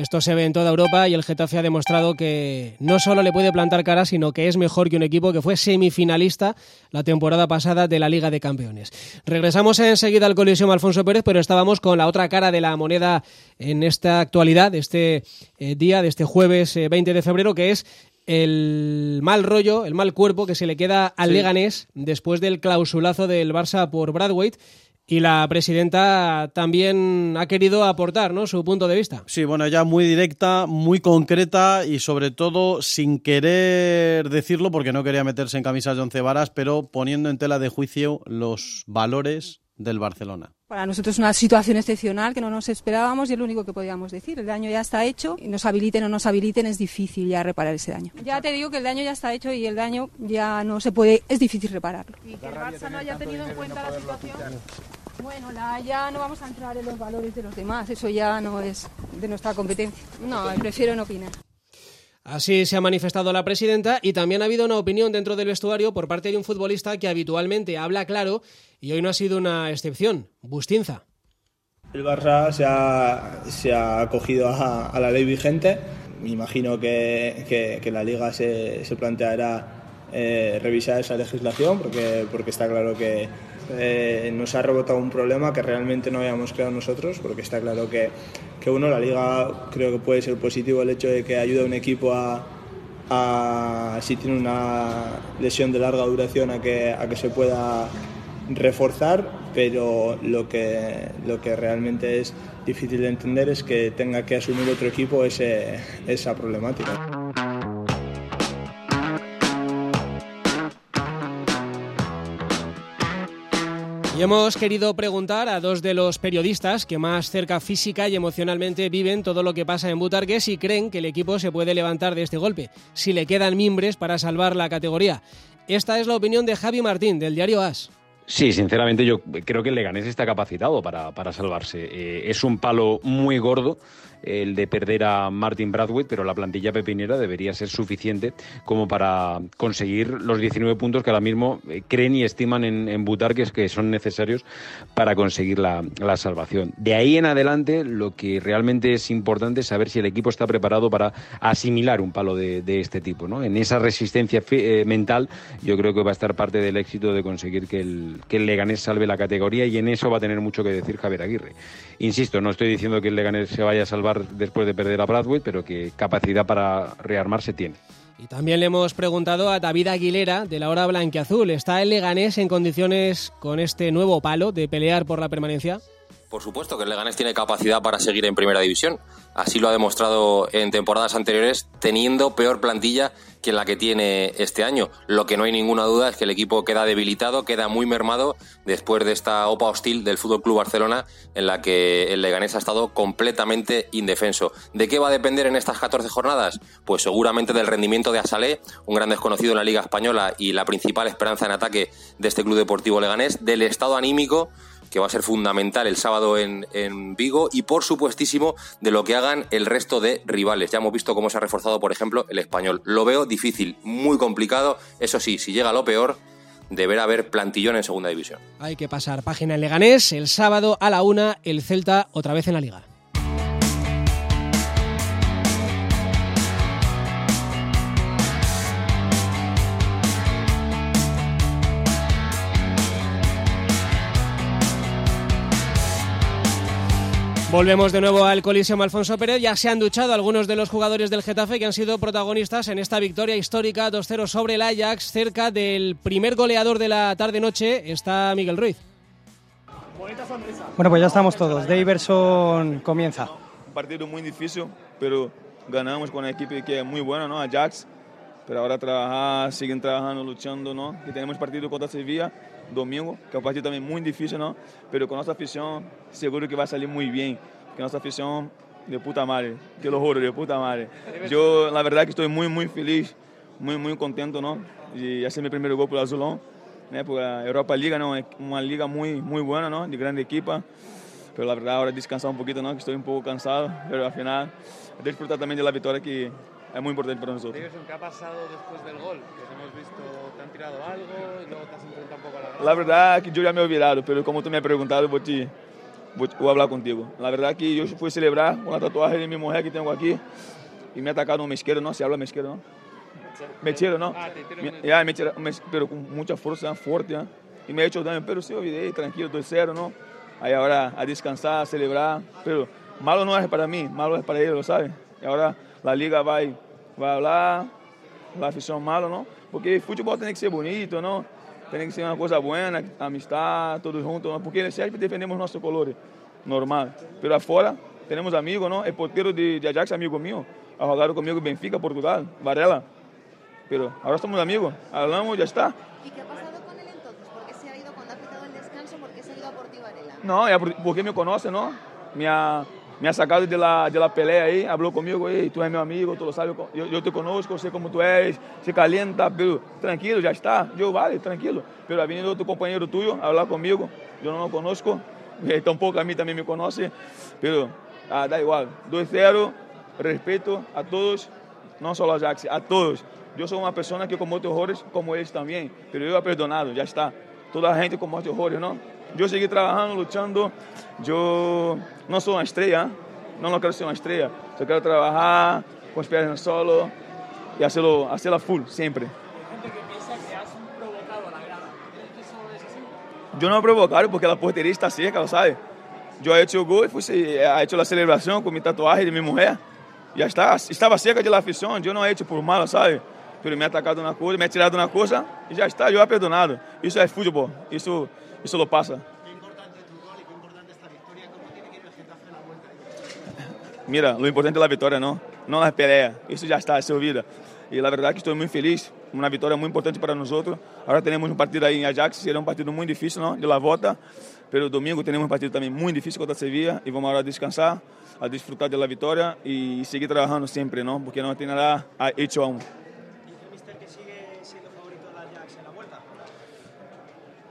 Speaker 1: Esto se ve en toda Europa y el Getafe ha demostrado que no solo le puede plantar cara, sino que es mejor que un equipo que fue semifinalista la temporada pasada de la Liga de Campeones. Regresamos enseguida al Coliseum Alfonso Pérez, pero estábamos con la otra cara de la moneda en esta actualidad, de este eh, día, de este jueves eh, 20 de febrero, que es el mal rollo, el mal cuerpo que se le queda al sí. Leganés después del clausulazo del Barça por Bradwaite. Y la presidenta también ha querido aportar ¿no? su punto de vista.
Speaker 17: Sí, bueno, ella muy directa, muy concreta y sobre todo sin querer decirlo porque no quería meterse en camisas de once varas, pero poniendo en tela de juicio los valores del Barcelona.
Speaker 24: Para nosotros es una situación excepcional que no nos esperábamos y es lo único que podíamos decir. El daño ya está hecho y nos habiliten o no nos habiliten es difícil ya reparar ese daño. Ya te digo que el daño ya está hecho y el daño ya no se puede, es difícil repararlo.
Speaker 25: Y que el Barça no haya tenido en cuenta la situación.
Speaker 24: Bueno, la, ya no vamos a entrar en los valores de los demás, eso ya no es de nuestra competencia. No, prefiero no opinar.
Speaker 1: Así se ha manifestado la presidenta y también ha habido una opinión dentro del vestuario por parte de un futbolista que habitualmente habla claro y hoy no ha sido una excepción, Bustinza.
Speaker 26: El Barça se ha, se ha acogido a, a, la ley vigente. Me imagino que, que, que la Liga se, se planteará eh, revisar esa legislación porque, porque está claro que eh, nos ha rebotado un problema que realmente no habíamos creado nosotros porque está claro que, que uno, la Liga creo que puede ser positivo el hecho de que ayude a un equipo a, a si tiene una lesión de larga duración a que, a que se pueda reforzar, pero lo que, lo que realmente es difícil de entender es que tenga que asumir otro equipo ese, esa problemática.
Speaker 1: Y hemos querido preguntar a dos de los periodistas que más cerca física y emocionalmente viven todo lo que pasa en Butarque si creen que el equipo se puede levantar de este golpe, si le quedan mimbres para salvar la categoría. Esta es la opinión de Javi Martín, del diario AS.
Speaker 27: Sí, sinceramente yo creo que el Leganés está capacitado para, para salvarse. Eh, es un palo muy gordo el de perder a Martin Bradway, pero la plantilla pepinera debería ser suficiente como para conseguir los 19 puntos que ahora mismo eh, creen y estiman en, en Butarques que son necesarios para conseguir la, la, salvación. De ahí en adelante, lo que realmente es importante es saber si el equipo está preparado para asimilar un palo de, de este tipo. ¿no? En esa resistencia eh, mental, yo creo que va a estar parte del éxito de conseguir que el, que el Leganés salve la categoría y en eso va a tener mucho que decir Javier Aguirre. Insisto, no estoy diciendo que el Leganés se vaya a salvar después de perder a Bradway, pero que capacidad para rearmarse tiene.
Speaker 1: Y también le hemos preguntado a David Aguilera de la hora blanquiazul. ¿Está el Leganés en condiciones con este nuevo palo de pelear por la permanencia?
Speaker 28: Por supuesto que el Leganés tiene capacidad para seguir en primera división. Así lo ha demostrado en temporadas anteriores, teniendo peor plantilla que la que tiene este año. Lo que no hay ninguna duda es que el equipo queda debilitado, queda muy mermado después de esta OPA hostil del Fútbol Club Barcelona, en la que el Leganés ha estado completamente indefenso. ¿De qué va a depender en estas 14 jornadas? Pues seguramente del rendimiento de Asalé, un gran desconocido en la Liga Española y la principal esperanza en ataque de este Club Deportivo Leganés, del estado anímico que va a ser fundamental el sábado en, en, Vigo y por supuestísimo de lo que hagan el resto de rivales. Ya hemos visto cómo se ha reforzado, por ejemplo, el español. Lo veo difícil, muy complicado. Eso sí, si llega lo peor, deberá haber plantillón en segunda división.
Speaker 1: Hay que pasar página en Leganés el sábado a la una, el Celta otra vez en la liga. Volvemos de nuevo al Coliseum Alfonso Pérez. Ya se han duchado algunos de los jugadores del Getafe que han sido protagonistas en esta victoria histórica 2-0 sobre el Ajax. Cerca del primer goleador de la tarde-noche está Miguel Ruiz.
Speaker 16: Bueno, pues ya estamos todos. Daverson comienza.
Speaker 29: Un partido muy difícil, pero ganamos con una equipo que es muy buena, ¿no? Ajax. Pero ahora trabajar, siguen trabajando, luchando, ¿no? Y tenemos partido contra Sevilla domingo, que é um partido também muito difícil, não? Pero com nossa afição, seguro que vai sair muito bem, porque nossa afição de puta madre, que horror, de puta madre. Eu, na verdade, que estou muito, muito feliz, muito, muito contente, não? E esse é meu primeiro gol pelo Azulão, né? Porque a Europa Liga, não, é uma liga muito, muito boa, não? De grande equipa. Pero la verdad, ahora descansar un poquito, ¿no? Que estoy un poco cansado, pero al final, disfrutar también de la victoria que, es muy importante para nosotros.
Speaker 30: ¿qué ha pasado después del gol? Que hemos visto, ¿te han tirado algo? Y luego te has enfrentado un poco a la grada.
Speaker 29: La verdad es que yo ya me he olvidado, pero como tú me has preguntado, voy, te, voy, voy a hablar contigo. La verdad es que yo fui a celebrar la tatuaje de mi mujer que tengo aquí y me ha atacado un mesquero, ¿no? Se habla mesquero, ¿no? Mechero, ¿no? Ah, me, ya, me tira, pero con mucha fuerza, fuerte, ¿eh? Y me ha hecho daño, pero sí olvidé, tranquilo, 2-0, ¿no? Ahí ahora a descansar, a celebrar, pero malo no es para mí, malo es para ellos, ¿lo sabes? Y ahora la liga va, va a hablar, la afición malo, ¿no? Porque fútbol tiene que ser bonito, ¿no? Tiene que ser una cosa buena, amistad, todos juntos, ¿no? porque siempre defendemos nuestros colores, normal. Pero afuera tenemos amigos, ¿no? El portero de, de Ajax, amigo mío, ha en Benfica, Portugal, Varela. Pero ahora somos amigos, hablamos, ya está.
Speaker 31: ¿Y qué ha pasado con él entonces? ¿Por qué se ha ido cuando ha quitado el descanso? ¿Por qué se ha ido a Varela?
Speaker 29: No, porque me conoce, ¿no? Me ha, me ha sacado de la, de la pelea ahí, habló conmigo, hey, tú eres mi amigo, tú lo sabes, yo te conozco, sé cómo tú eres, se calienta, pero tranquilo, ya está. Yo, vale, tranquilo. Pero ha venido otro compañero tuyo a hablar conmigo, yo no lo conozco, eh, a mí también me conoce, pero ah, da igual. 2-0, respeto a todos, no solo a Jax, a todos. Yo soy una persona que comete horrores como ellos también, pero yo he perdonado, ya está. Toda la gente comete horrores, ¿no? Yo seguí trabajando, luchando. Yo no soy una estrella, no lo quiero ser una estrella. Yo quiero trabajar con los pies en el solo y hacerlo, hacerlo full, siempre. Yo no he provocado porque la portería está cerca, sabe. Yo he hecho el gol, fui, he hecho la celebración con mi tatuaje de mi mujer. Ya está, estaba cerca de la afición, yo no por malo, ¿sabe? pero me atacado una cosa, me ha tirado una cosa y ya está, yo he perdonado. Eso es fútbol, eso, eso lo pasa. Mira, lo importante es la victoria, ¿no? No la pelea, eso ya está, se olvida. Y la verdad que estoy muy feliz, una victoria muy importante para nosotros. Ahora tenemos un partido ahí en Ajax, será un partido muy difícil, ¿no? De la volta, pero domingo tenemos un partido también muy difícil contra Sevilla y vamos ahora a descansar, a disfrutar de la victoria y seguir trabajando siempre, ¿no? Porque no tiene nada hecho aún.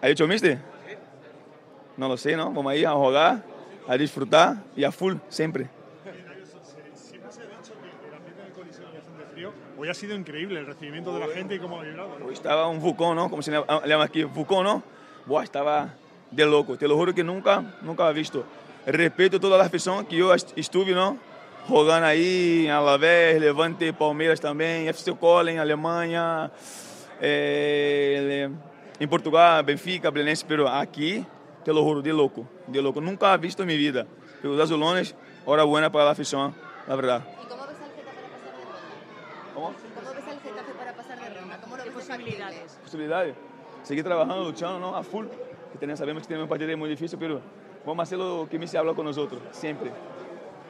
Speaker 29: ¿Ha dicho mister? No lo sé, ¿no? Vamos a ir a jugar, a disfrutar y a full, siempre.
Speaker 32: Hoy ha sido increíble el recibimiento de la gente y cómo ha vibrado.
Speaker 29: Hoy estaba un bucón, ¿no? Como se llama aquí, bucón, ¿no? Buah, estaba de loco. Te lo juro que nunca, nunca he visto. Respeto toda la afición que yo estuve, ¿no? Jugando ahí en Alavés, Levante, Palmeiras también, FC en Alemania. Eh, em Portugal, Benfica, Belenense, pero aqui, te lo juro, de louco, de louco. Nunca he visto em minha vida. Os azulones, hora buena para a afición, la verdad.
Speaker 31: ¿Cómo ves el Getafe para pasar de ronda? ¿Cómo lo ves posibilidades?
Speaker 29: Posibilidades. Seguir trabajando, luchando, ¿no? A full. Que tenemos, sabemos que tenemos um partido muy difícil, pero vamos a hacer lo que me se habla con nosotros, siempre.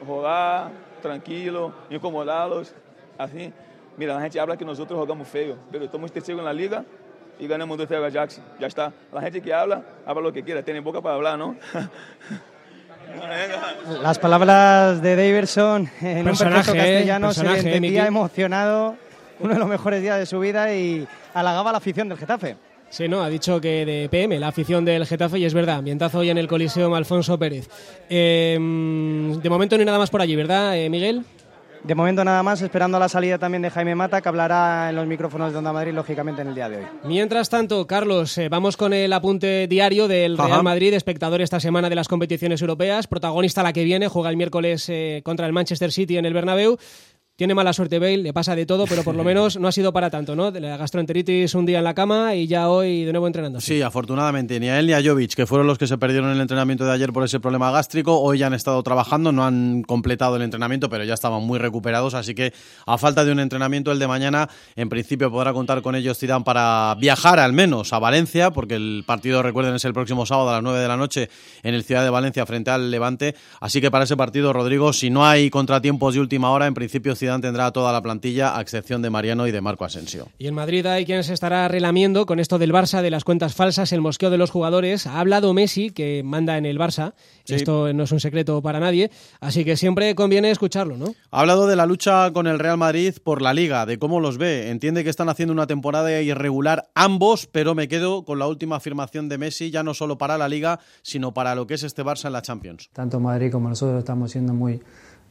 Speaker 29: Rolar, tranquilo, incomodarlos, así. Mira, a gente habla que nosotros jogamos feio, pero estamos terceiro na liga y ganamos 2 a Ajax. Ya está. La gente que habla, habla lo que quiera. Tiene boca para hablar, ¿no?
Speaker 16: Las palabras de Daverson en personaje, un castellano se le entendía emocionado, uno de los mejores días de su vida y halagaba la afición del Getafe.
Speaker 1: Sí, no, ha dicho que de PM, la afición del Getafe, y es verdad, ambientazo hoy en el Coliseo Alfonso Pérez. Em, de momento no hay nada más por allí, ¿verdad, eh, Miguel?
Speaker 16: De momento nada más, esperando la salida también de Jaime Mata, que hablará en los micrófonos de Onda Madrid, lógicamente, en el día de hoy.
Speaker 1: Mientras tanto, Carlos, eh, vamos con el apunte diario del Real Madrid, espectador esta semana de las competiciones europeas, protagonista la que viene, juega el miércoles eh, contra el Manchester City en el Bernabéu. Tiene mala suerte Bale, le pasa de todo, pero por lo menos no ha sido para tanto, ¿no? La gastroenteritis un día en la cama y ya hoy de nuevo entrenando.
Speaker 17: Sí, afortunadamente, ni a él ni a Jovic, que fueron los que se perdieron el entrenamiento de ayer por ese problema gástrico, hoy ya han estado trabajando, no han completado el entrenamiento, pero ya estaban muy recuperados, así que a falta de un entrenamiento el de mañana, en principio podrá contar con ellos Zidane para viajar al menos a Valencia, porque el partido, recuerden, es el próximo sábado a las 9 de la noche en el Ciudad de Valencia frente al Levante, así que para ese partido, Rodrigo, si no hay contratiempos de última hora, en principio Zidane tendrá toda la plantilla, a excepción de Mariano y de Marco Asensio.
Speaker 1: Y en Madrid hay quien se estará relamiendo con esto del Barça, de las cuentas falsas, el mosqueo de los jugadores. Ha hablado Messi, que manda en el Barça. Esto no es un secreto para nadie, así que siempre conviene escucharlo, ¿no?
Speaker 17: Ha hablado de la lucha con el Real Madrid por la Liga, de cómo los ve. Entiende que están haciendo una temporada irregular ambos, pero me quedo con la última afirmación de Messi, ya no solo para la Liga, sino para lo que es este Barça en la Champions.
Speaker 33: Tanto Madrid como nosotros estamos siendo muy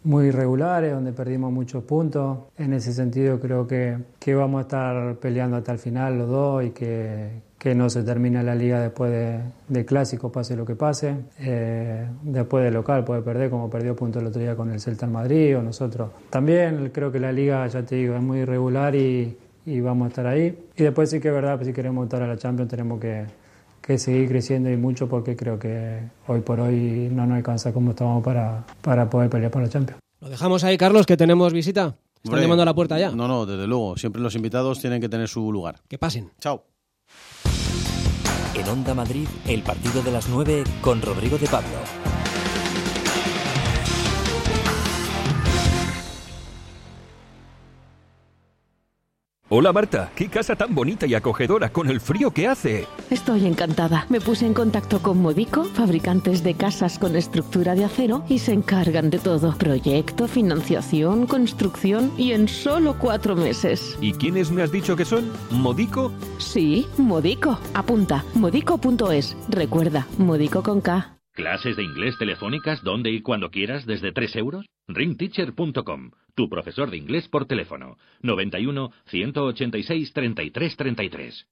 Speaker 33: muy irregulares, donde perdimos muchos puntos. En ese sentido creo que, que vamos a estar peleando hasta el final los dos y que, que no se termine la liga después de, de clásico, pase lo que pase. Eh, después de local puede perder, como perdió punto el otro día con el Celta en Madrid o nosotros. También creo que la liga, ya te digo, es muy irregular y, y vamos a estar ahí. Y después sí que es verdad, si queremos estar a la Champions tenemos que, que seguir creciendo y mucho porque creo que hoy por hoy no nos alcanza como estábamos para, para poder pelear por la Champions.
Speaker 1: Lo dejamos ahí, Carlos, que tenemos visita. Están
Speaker 17: Hombre,
Speaker 1: llamando a la puerta ya.
Speaker 17: No, no, desde luego. Siempre los invitados tienen que tener su lugar.
Speaker 1: Que pasen.
Speaker 17: Chao.
Speaker 34: En Onda Madrid, el partido de las 9 con Rodrigo de Pablo.
Speaker 35: Hola Marta, qué casa tan bonita y acogedora con el frío que hace.
Speaker 36: Estoy encantada. Me puse en contacto con Modico, fabricantes de casas con estructura de acero, y se encargan de todo. Proyecto, financiación, construcción y en solo cuatro meses.
Speaker 35: ¿Y quiénes me has dicho que son? ¿Modico?
Speaker 36: Sí, Modico. Apunta, modico.es. Recuerda, Modico con K.
Speaker 37: ¿Clases de inglés telefónicas donde y cuando quieras desde 3 euros? Ringteacher.com, tu profesor de inglés por teléfono. 91 186 33 33.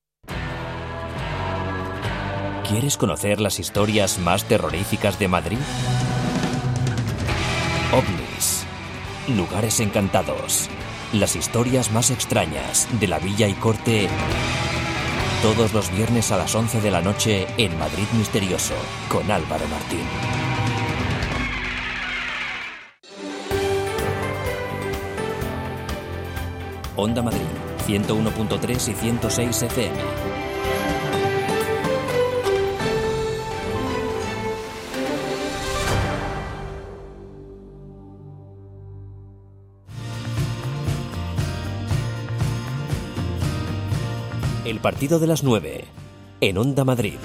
Speaker 34: ¿Quieres conocer las historias más terroríficas de Madrid? OVNIs. Lugares encantados. Las historias más extrañas de la villa y corte. Todos los viernes a las 11 de la noche en Madrid Misterioso con Álvaro Martín. Onda Madrid, 101.3 y 106 FM. El partido de las 9 en Onda Madrid.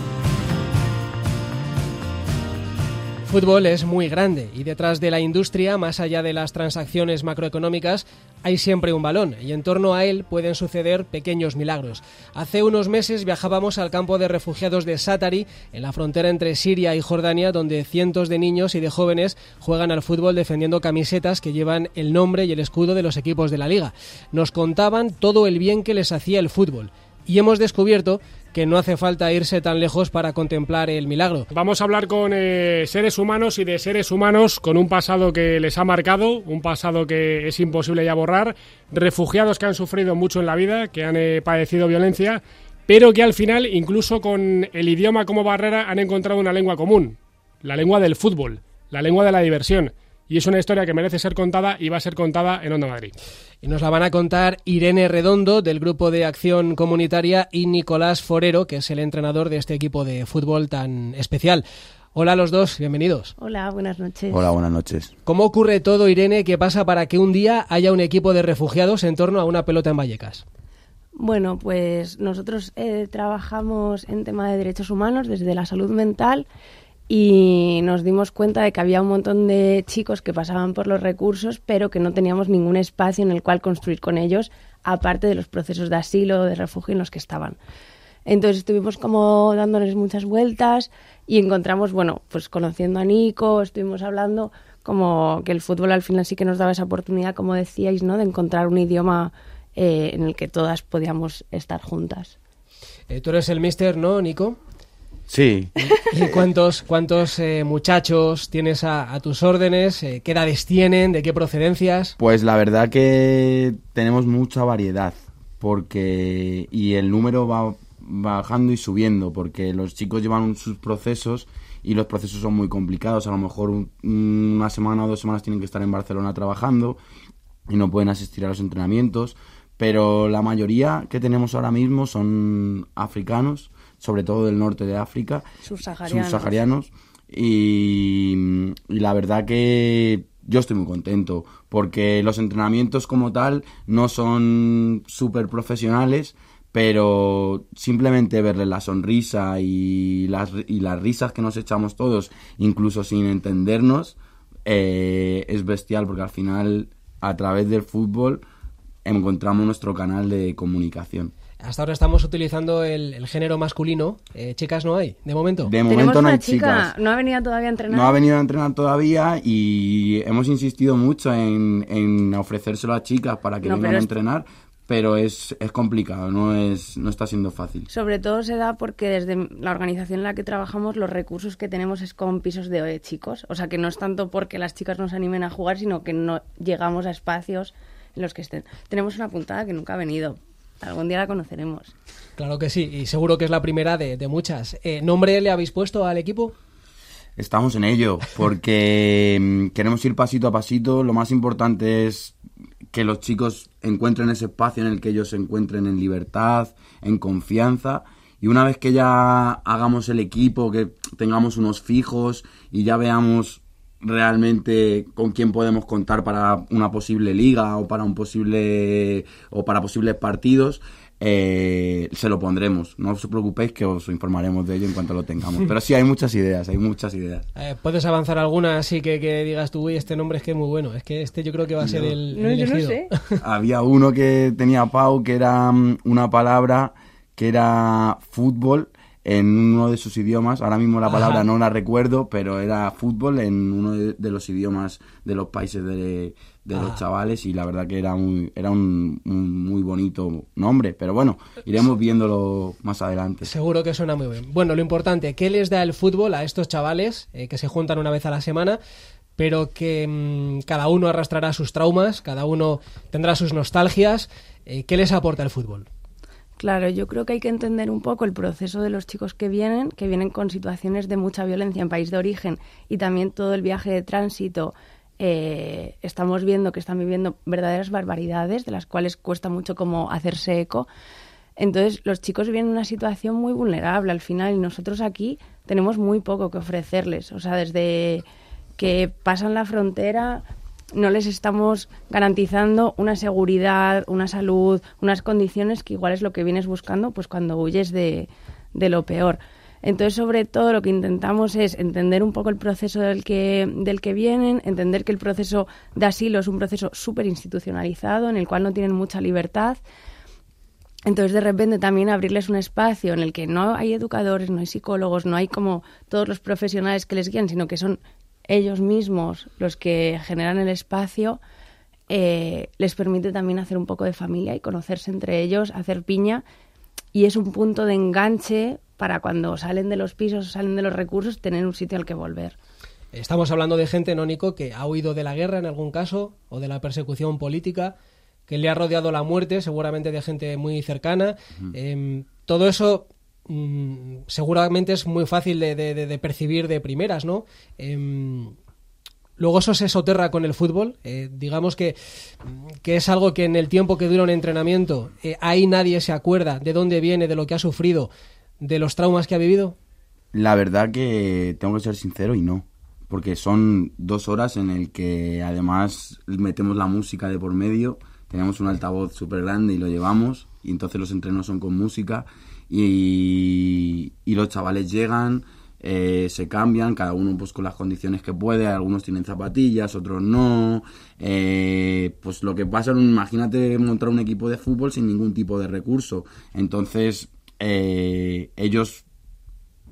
Speaker 1: fútbol es muy grande y detrás de la industria, más allá de las transacciones macroeconómicas, hay siempre un balón y en torno a él pueden suceder pequeños milagros. Hace unos meses viajábamos al campo de refugiados de Satari, en la frontera entre Siria y Jordania, donde cientos de niños y de jóvenes juegan al fútbol defendiendo camisetas que llevan el nombre y el escudo de los equipos de la liga. Nos contaban todo el bien que les hacía el fútbol y hemos descubierto que no hace falta irse tan lejos para contemplar el milagro.
Speaker 32: Vamos a hablar con eh, seres humanos y de seres humanos con un pasado que les ha marcado, un pasado que es imposible ya borrar, refugiados que han sufrido mucho en la vida, que han eh, padecido violencia, pero que al final, incluso con el idioma como barrera, han encontrado una lengua común, la lengua del fútbol, la lengua de la diversión. Y es una historia que merece ser contada y va a ser contada en Onda Madrid.
Speaker 1: Y nos la van a contar Irene Redondo del Grupo de Acción Comunitaria y Nicolás Forero, que es el entrenador de este equipo de fútbol tan especial. Hola a los dos, bienvenidos.
Speaker 38: Hola, buenas noches.
Speaker 39: Hola, buenas noches.
Speaker 1: ¿Cómo ocurre todo, Irene? ¿Qué pasa para que un día haya un equipo de refugiados en torno a una pelota en Vallecas?
Speaker 38: Bueno, pues nosotros eh, trabajamos en tema de derechos humanos desde la salud mental y nos dimos cuenta de que había un montón de chicos que pasaban por los recursos, pero que no teníamos ningún espacio en el cual construir con ellos, aparte de los procesos de asilo de refugio en los que estaban. Entonces estuvimos como dándoles muchas vueltas y encontramos, bueno, pues conociendo a Nico, estuvimos hablando como que el fútbol al final sí que nos daba esa oportunidad, como decíais, ¿no? De encontrar un idioma eh, en el que todas podíamos estar juntas.
Speaker 1: Eh, tú eres el mister, ¿no, Nico?
Speaker 39: Sí.
Speaker 1: ¿Y cuántos, cuántos eh, muchachos tienes a, a tus órdenes? Eh, ¿Qué edades tienen? ¿De qué procedencias?
Speaker 39: Pues la verdad que tenemos mucha variedad porque y el número va bajando y subiendo porque los chicos llevan sus procesos y los procesos son muy complicados. A lo mejor un- una semana o dos semanas tienen que estar en Barcelona trabajando y no pueden asistir a los entrenamientos. Pero la mayoría que tenemos ahora mismo son africanos, sobre todo del norte de África,
Speaker 38: Subsaharianos.
Speaker 39: subsaharianos. Y, y la verdad que yo estoy muy contento porque los entrenamientos como tal no son súper profesionales, pero simplemente verle la sonrisa y las, y las risas que nos echamos todos, incluso sin entendernos, eh, es bestial porque al final a través del fútbol encontramos nuestro canal de comunicación.
Speaker 1: Hasta ahora estamos utilizando el, el género masculino. Eh, chicas no hay, de momento.
Speaker 39: De momento no hay
Speaker 38: chica,
Speaker 39: chicas.
Speaker 38: no ha venido todavía a entrenar.
Speaker 39: No ha venido a entrenar todavía y hemos insistido mucho en, en ofrecérselo a chicas para que
Speaker 38: No,
Speaker 39: vengan a entrenar, pero es, es complicado, no, es, no está siendo fácil.
Speaker 38: Sobre todo se da porque desde la organización en la que trabajamos los recursos que tenemos es con pisos de eh, chicos. O sea que no es tanto porque las chicas nos animen a jugar, sino que no llegamos a espacios en los que estén. Tenemos una puntada que nunca ha venido. Algún día la conoceremos.
Speaker 1: Claro que sí, y seguro que es la primera de, de muchas. Eh, ¿Nombre le habéis puesto al equipo?
Speaker 39: Estamos en ello, porque mm, queremos ir pasito a pasito. Lo más importante es que los chicos encuentren ese espacio en el que ellos se encuentren en libertad, en confianza. Y una vez que ya hagamos el equipo, que tengamos unos fijos y ya veamos realmente con quién podemos contar para una posible liga o para un posible o para posibles partidos, eh, se lo pondremos. No os preocupéis que os informaremos de ello en cuanto lo tengamos. Pero sí hay muchas ideas, hay muchas ideas.
Speaker 1: Eh, ¿Puedes avanzar alguna así que, que digas tú, uy, este nombre es que es muy bueno? Es que este yo creo que va a ser el,
Speaker 38: No,
Speaker 1: el
Speaker 38: yo no sé.
Speaker 39: Había uno que tenía Pau que era mm, una palabra que era fútbol en uno de sus idiomas. Ahora mismo la
Speaker 1: Ajá.
Speaker 39: palabra no la recuerdo, pero era fútbol en uno de, de los idiomas de los países de, de los chavales y la verdad que era muy era un, un muy bonito nombre. Pero bueno, iremos viéndolo más adelante.
Speaker 1: Seguro que suena muy bien. Bueno, lo importante, ¿qué les da el fútbol a estos chavales eh, que se juntan una vez a la semana? pero que mm, cada uno arrastrará sus traumas, cada uno tendrá sus nostalgias. Eh, ¿Qué les aporta el fútbol?
Speaker 38: Claro, yo creo que hay que entender un poco el proceso de los chicos que vienen, que vienen con situaciones de mucha violencia en país de origen y también todo el viaje de tránsito. eh, estamos viendo que están viviendo verdaderas barbaridades de las cuales cuesta mucho como hacerse eco. Entonces, los chicos viven en una situación muy vulnerable al final y nosotros aquí tenemos muy poco que ofrecerles. O sea, desde que pasan la frontera no les estamos garantizando una seguridad, una salud, unas condiciones que igual es lo que vienes buscando pues cuando huyes de, de lo peor. Entonces, sobre todo, lo que intentamos es entender un poco el proceso del que, del que vienen, entender que el proceso de asilo es un proceso súper institucionalizado, en el cual no tienen mucha libertad. Entonces, de repente, también abrirles un espacio en el que no hay educadores, no hay psicólogos, no hay como todos los profesionales que les guían, sino que son ellos mismos los que generan el espacio, eh, les permite también hacer un poco de familia y conocerse entre ellos, hacer piña. Y es un punto de enganche para cuando salen de los pisos o salen de los recursos, tener un sitio al que volver.
Speaker 1: Estamos hablando de gente, ¿no, Nico, que ha huido de la guerra en algún caso o de la persecución política, que le ha rodeado la muerte, seguramente de gente muy cercana. Eh, todo eso mm, seguramente es muy fácil de, percibir de primeras, ¿no? Em, Luego eso se soterra con el fútbol. eh, digamos que, que es algo que en el tiempo que dura un entrenamiento, eh, ahí nadie se acuerda de dónde viene, de lo que ha sufrido, de los traumas que ha vivido.
Speaker 39: La verdad que tengo que ser sincero y no. Porque son dos horas en el que además metemos la música de por medio, tenemos un altavoz súper grande y lo llevamos, y entonces los entrenos son con música, y, los chavales llegan, eh, se cambian, cada uno pues con las condiciones que puede, algunos tienen zapatillas, otros no, eh, pues lo que pasa, imagínate montar un equipo de fútbol sin ningún tipo de recurso, entonces eh, ellos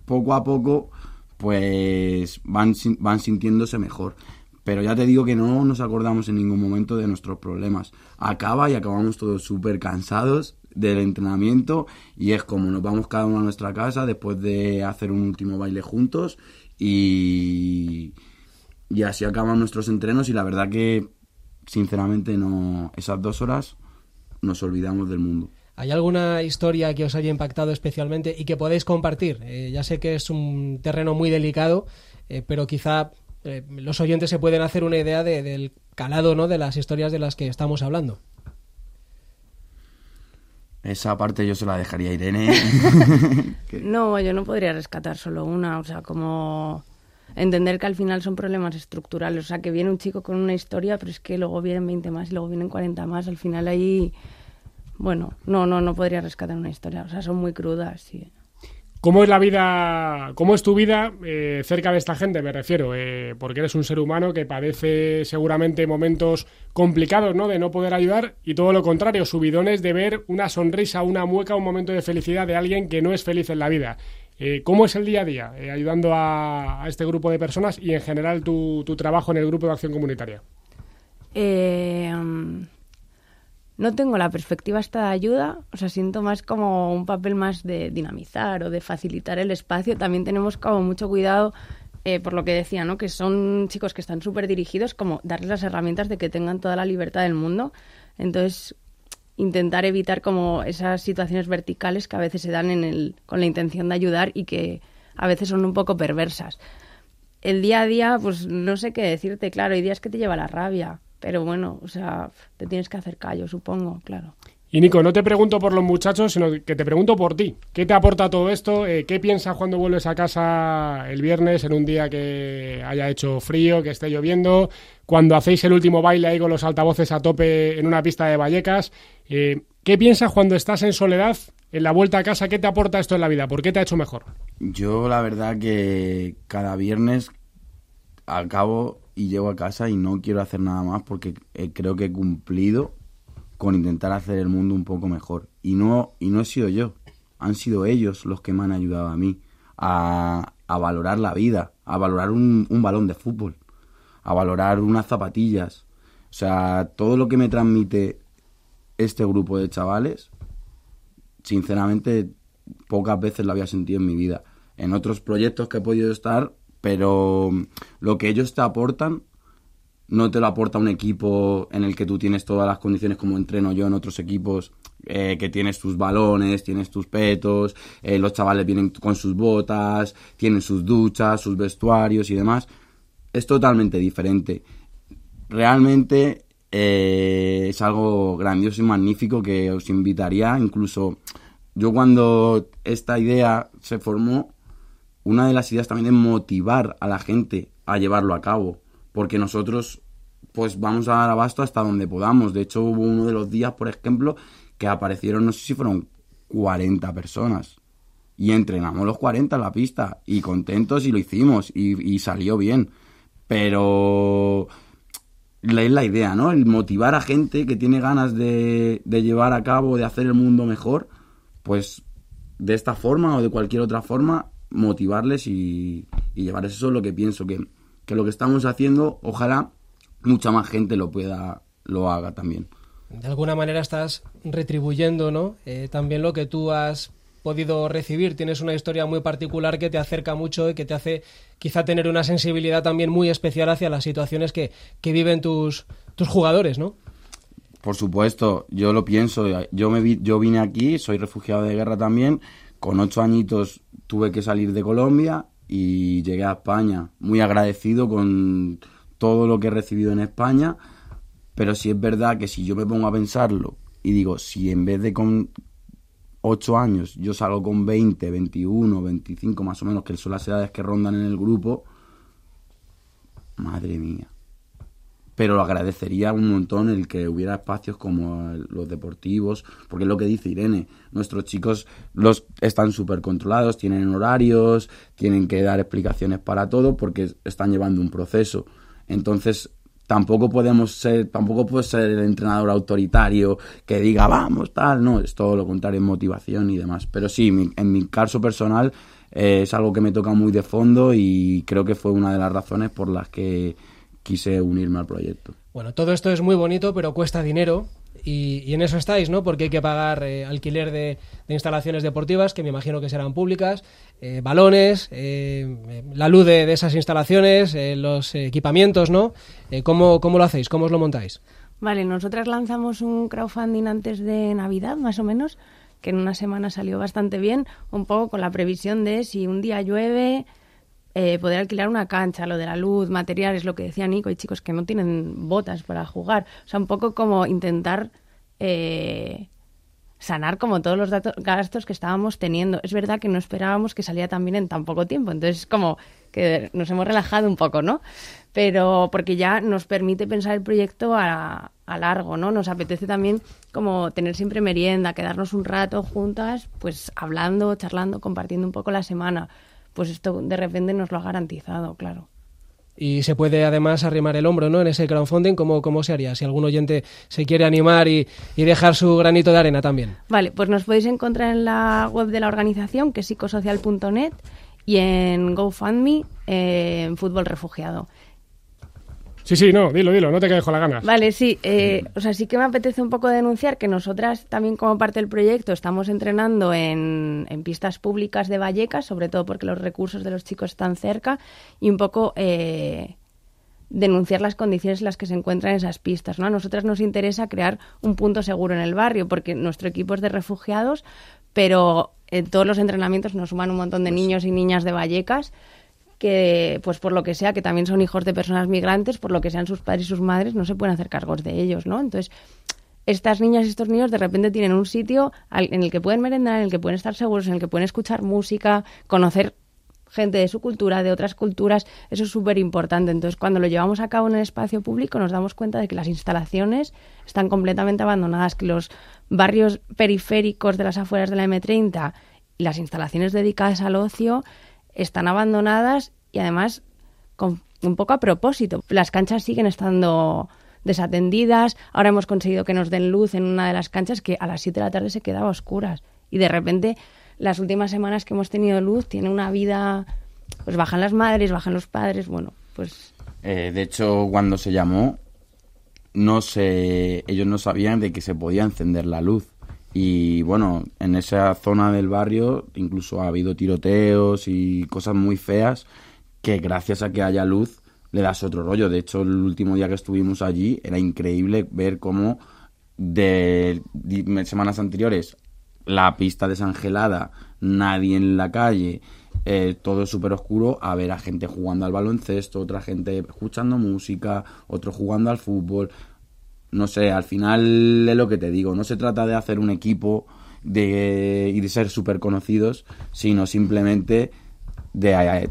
Speaker 39: poco a poco pues van, van sintiéndose mejor. Pero ya te digo que no nos acordamos en ningún momento de nuestros problemas. Acaba y acabamos todos súper cansados del entrenamiento y es como nos vamos cada uno a nuestra casa después de hacer un último baile juntos y, y así acaban nuestros entrenos y la verdad que sinceramente no esas dos horas nos olvidamos del mundo.
Speaker 1: ¿Hay alguna historia que os haya impactado especialmente y que podéis compartir? Eh, ya sé que es un terreno muy delicado, eh, pero quizá eh, los oyentes se pueden hacer una idea de- del calado ¿no? de las historias de las que estamos hablando.
Speaker 39: Esa parte yo se la dejaría a Irene.
Speaker 38: No, yo no podría rescatar solo una, o sea, como entender que al final son problemas estructurales, o sea, que viene un chico con una historia, pero es que luego vienen 20 más y luego vienen 40 más, al final ahí, bueno, no, no, no podría rescatar una historia, o sea, son muy crudas, sí.
Speaker 32: ¿Cómo es la vida, cómo es tu vida eh, cerca de esta gente? Me refiero, eh, porque eres un ser humano que padece seguramente momentos complicados, ¿no? De no poder ayudar y todo lo contrario, subidones de ver una sonrisa, una mueca, un momento de felicidad de alguien que no es feliz en la vida. Eh, ¿Cómo es el día a día ayudando a, este grupo de personas y en general tu, tu trabajo en el grupo de acción comunitaria?
Speaker 38: Eh, no tengo la perspectiva esta de ayuda, o sea, siento más como un papel más de dinamizar o de facilitar el espacio. También tenemos como mucho cuidado, eh, por lo que decía, ¿no? Que son chicos que están súper dirigidos, como darles las herramientas de que tengan toda la libertad del mundo. Entonces, intentar evitar como esas situaciones verticales que a veces se dan en el, con la intención de ayudar y que a veces son un poco perversas. El día a día, pues no sé qué decirte, claro, hay días que te lleva la rabia, pero bueno, o sea, te tienes que hacer callo, supongo, claro.
Speaker 32: Y Nico, no te pregunto por los muchachos, sino que te pregunto por ti. ¿Qué te aporta todo esto? Eh, ¿Qué piensas cuando vuelves a casa el viernes en un día que haya hecho frío, que esté lloviendo? Cuando hacéis el último baile ahí con los altavoces a tope en una pista de Vallecas. Eh, ¿Qué piensas cuando estás en soledad, en la vuelta a casa? ¿Qué te aporta esto en la vida? ¿Por qué te ha hecho mejor?
Speaker 39: Yo la verdad que cada viernes acabo y llego a casa y no quiero hacer nada más porque eh, creo que he cumplido con intentar hacer el mundo un poco mejor. Y no, y no he sido yo, han sido ellos los que me han ayudado a mí a, a valorar la vida, a valorar un, un, balón de fútbol, a valorar unas zapatillas. O sea, todo lo que me transmite este grupo de chavales, sinceramente, pocas veces lo había sentido en mi vida. En otros proyectos que he podido estar, pero lo que ellos te aportan no te lo aporta un equipo en el que tú tienes todas las condiciones como entreno yo en otros equipos, eh, que tienes tus balones, tienes tus petos, eh, los chavales vienen con sus botas, tienen sus duchas, sus vestuarios y demás. Es totalmente diferente. Realmente eh, es algo grandioso y magnífico que os invitaría, incluso yo cuando esta idea se formó, una de las ideas también es motivar a la gente a llevarlo a cabo porque nosotros pues vamos a dar abasto hasta donde podamos. De hecho, hubo uno de los días, por ejemplo, que aparecieron, no sé si fueron 40 personas. Y entrenamos los 40 en la pista. Y contentos y lo hicimos. Y, salió bien. Pero es la idea, ¿no? El motivar a gente que tiene ganas de, de llevar a cabo, de hacer el mundo mejor, pues de esta forma o de cualquier otra forma, motivarles y, y llevarles eso es lo que pienso, que que lo que estamos haciendo, ojalá mucha más gente lo pueda, lo haga también.
Speaker 1: De alguna manera estás retribuyendo, ¿no? Eh, también lo que tú has podido recibir. Tienes una historia muy particular que te acerca mucho y que te hace quizá tener una sensibilidad también muy especial hacia las situaciones que, que viven tus, tus jugadores, ¿no?
Speaker 39: Por supuesto, yo lo pienso. Yo, me vi, yo vine aquí, soy refugiado de guerra también. Con ocho añitos tuve que salir de Colombia y llegué a España muy agradecido con todo lo que he recibido en España, pero sí es verdad que si yo me pongo a pensarlo y digo, si en vez de con 8 años yo salgo con 20, 21, 25 más o menos, que son las edades que rondan en el grupo, madre mía pero lo agradecería un montón el que hubiera espacios como los deportivos, porque es lo que dice Irene, nuestros chicos los están súper controlados, tienen horarios, tienen que dar explicaciones para todo porque están llevando un proceso. Entonces, tampoco podemos ser, tampoco puede ser el entrenador autoritario que diga vamos, tal, no, es todo lo contrario, motivación y demás. Pero sí, en mi caso personal eh, es algo que me toca muy de fondo y creo que fue una de las razones por las que quise unirme al proyecto.
Speaker 1: Bueno, todo esto es muy bonito, pero cuesta dinero. Y, en eso estáis, ¿no? Porque hay que pagar eh, alquiler de, de, instalaciones deportivas, que me imagino que serán públicas, eh, balones, eh, la luz de, de esas instalaciones, eh, los equipamientos, ¿no? Eh, ¿cómo, ¿Cómo lo hacéis? ¿Cómo os lo montáis?
Speaker 38: Vale, nosotras lanzamos un crowdfunding antes de Navidad, más o menos, que en una semana salió bastante bien, un poco con la previsión de si un día llueve, eh, poder alquilar una cancha, lo de la luz, materiales, lo que decía Nico, hay chicos que no tienen botas para jugar. O sea, un poco como intentar eh, sanar como todos los datos, gastos que estábamos teniendo. Es verdad que no esperábamos que saliera tan bien en tan poco tiempo, entonces como que nos hemos relajado un poco, ¿no? Pero porque ya nos permite pensar el proyecto a, a largo, ¿no? Nos apetece también como tener siempre merienda, quedarnos un rato juntas, pues hablando, charlando, compartiendo un poco la semana. Pues esto de repente nos lo ha garantizado, claro.
Speaker 1: Y se puede además arrimar el hombro ¿no? en ese crowdfunding. ¿Cómo, cómo se haría? Si algún oyente se quiere animar y, y, dejar su granito de arena también.
Speaker 38: Vale, pues nos podéis encontrar en la web de la organización, que es psicosocial.net, y en GoFundMe, eh, en Fútbol Refugiado.
Speaker 32: Sí, sí, no, dilo, dilo, no te quedes con las ganas.
Speaker 38: Vale, sí, eh, o sea, sí que me apetece un poco denunciar que nosotras también como parte del proyecto estamos entrenando en, en pistas públicas de Vallecas, sobre todo porque los recursos de los chicos están cerca, y un poco eh, denunciar las condiciones en las que se encuentran esas pistas. ¿no? A nosotras nos interesa crear un punto seguro en el barrio, porque nuestro equipo es de refugiados, pero en todos los entrenamientos nos suman un montón de niños y niñas de Vallecas que, pues por lo que sea, que también son hijos de personas migrantes, por lo que sean sus padres y sus madres, no se pueden hacer cargos de ellos, ¿no? Entonces, estas niñas y estos niños de repente tienen un sitio en el que pueden merendar, en el que pueden estar seguros, en el que pueden escuchar música, conocer gente de su cultura, de otras culturas, eso es súper importante. Entonces, cuando lo llevamos a cabo en el espacio público, nos damos cuenta de que las instalaciones están completamente abandonadas, que los barrios periféricos de las afueras de la M30 y las instalaciones dedicadas al ocio están abandonadas y además con un poco a propósito. Las canchas siguen estando desatendidas. Ahora hemos conseguido que nos den luz en una de las canchas que a las 7 de la tarde se quedaba a oscuras. Y de repente, las últimas semanas que hemos tenido luz, tiene una vida. Pues bajan las madres, bajan los padres. Bueno, pues.
Speaker 39: Eh, de hecho, cuando se llamó, no se, ellos no sabían de que se podía encender la luz. Y bueno, en esa zona del barrio incluso ha habido tiroteos y cosas muy feas que gracias a que haya luz le das otro rollo. De hecho, el último día que estuvimos allí era increíble ver cómo de semanas anteriores la pista desangelada, nadie en la calle, eh, todo súper oscuro, a ver a gente jugando al baloncesto, otra gente escuchando música, otro jugando al fútbol no sé, al final es lo que te digo, no se trata de hacer un equipo de, y de ser súper conocidos, sino simplemente de eh,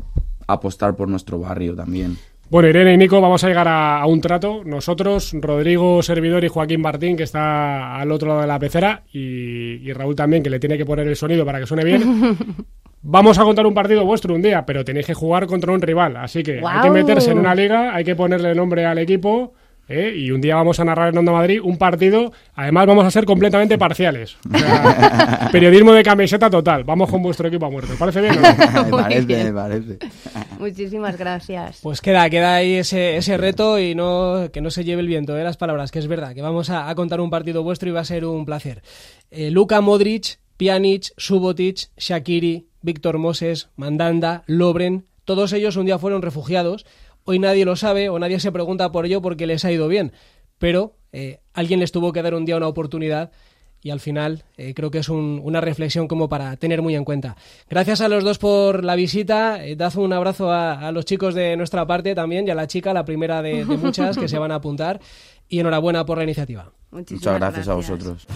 Speaker 39: apostar por nuestro barrio también.
Speaker 32: Bueno, Irene y Nico, vamos a llegar a, un trato. Nosotros, Rodrigo Servidor y Joaquín Martín, que está al otro lado de la pecera, y, Raúl también, que le tiene que poner el sonido para que suene bien. Vamos a contar un partido vuestro un día, pero tenéis que jugar contra un rival. Así que hay que meterse en una liga, hay que ponerle nombre al equipo ¿eh? y un día vamos a narrar en Onda Madrid un partido, además vamos a ser completamente parciales. periodismo de camiseta total. Vamos con vuestro equipo a muerte. ¿Parece bien?
Speaker 39: me parece, me parece.
Speaker 38: Muchísimas gracias.
Speaker 1: Pues queda, queda ahí ese, ese reto y no que no se lleve el viento de las palabras, que es verdad, que vamos a, contar un partido vuestro y va a ser un placer. Eh, Luka Modric, Pjanic, Subotic, Shakiri, Víctor Moses, Mandanda, Lobren, todos ellos un día fueron refugiados Hoy nadie lo sabe o nadie se pregunta por ello porque les ha ido bien, pero eh, alguien les tuvo que dar un día una oportunidad y al final eh, creo que es una reflexión como para tener muy en cuenta. Gracias a los dos por la visita, eh, dad un abrazo a, los chicos de nuestra parte también y a la chica, la primera de, muchas que se van a apuntar y enhorabuena por la iniciativa.
Speaker 39: Muchas gracias a vosotros.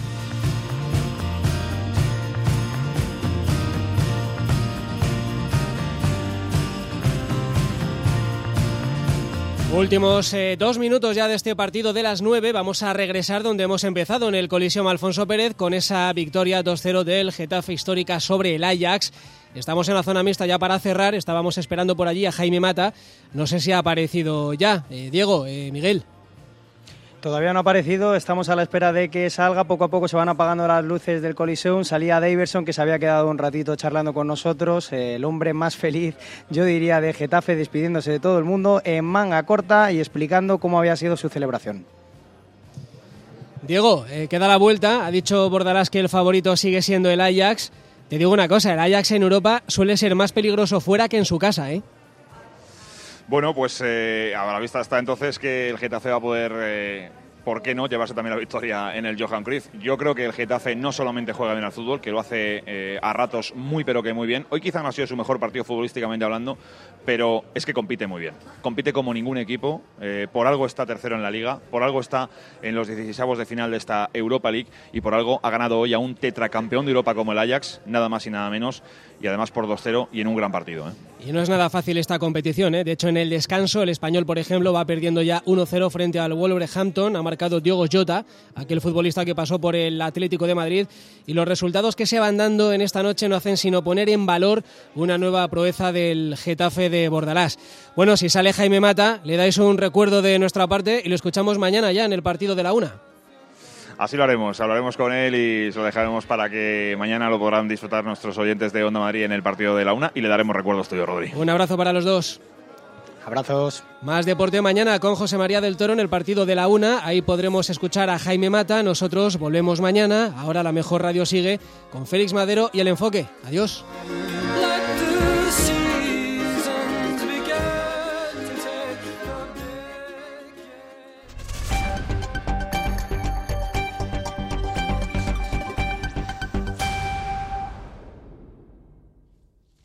Speaker 1: Últimos eh, dos minutos ya de este partido de las nueve. Vamos a regresar donde hemos empezado en el Coliseum Alfonso Pérez con esa victoria 2-0 del Getafe histórica sobre el Ajax. Estamos en la zona mixta ya para cerrar. Estábamos esperando por allí a Jaime Mata. No sé si ha aparecido ya. Eh, Diego, eh, Miguel.
Speaker 16: Todavía no ha aparecido, estamos a la espera de que salga, poco a poco se van apagando las luces del Coliseum, salía Daverson que se había quedado un ratito charlando con nosotros, el hombre más feliz, yo diría, de Getafe, despidiéndose de todo el mundo en manga corta y explicando cómo había sido su celebración.
Speaker 1: Diego, eh, queda la vuelta, ha dicho Bordalás que el favorito sigue siendo el Ajax. Te digo una cosa, el Ajax en Europa suele ser más peligroso fuera que en su casa, ¿eh?
Speaker 40: Bueno, pues eh, a la vista está entonces que el Getafe va a poder eh,
Speaker 2: ¿por qué no llevarse también la victoria en el Johan Cruyff? Yo creo que el Getafe no solamente juega bien al fútbol, que lo hace eh, a ratos muy pero que muy bien. Hoy quizá no ha sido su mejor partido futbolísticamente hablando, pero es que compite muy bien. Compite como ningún equipo, eh, por algo está tercero en la liga, por algo está en los 16 de final de esta Europa League y por algo ha ganado hoy a un tetracampeón de Europa como el Ajax, nada más y nada menos, y además por 2-0 y en un gran partido. ¿eh?
Speaker 1: Y no es nada fácil esta competición, de hecho en el descanso el español, por ejemplo, va perdiendo ya 1-0 frente al Wolverhampton, ha marcado Diogo Jota, aquel futbolista que pasó por el Atlético de Madrid, y los resultados que se van dando en esta noche no hacen sino poner en valor una nueva proeza del Getafe de Bordalás. Bueno, si sale Jaime Mata, le dais un recuerdo de nuestra parte y lo escuchamos mañana ya en el partido de la una.
Speaker 2: Así lo haremos, hablaremos con él y se lo dejaremos para que mañana lo podrán disfrutar nuestros oyentes de Onda Madrid en el partido de la una y le daremos recuerdos tuyo, Rodri.
Speaker 1: Un abrazo para los dos.
Speaker 16: Abrazos.
Speaker 1: Más deporte mañana con José María del Toro en el partido de la una. Ahí podremos escuchar a Jaime Mata. Nosotros volvemos mañana. Ahora la mejor radio sigue con Félix Madero y el enfoque. Adiós.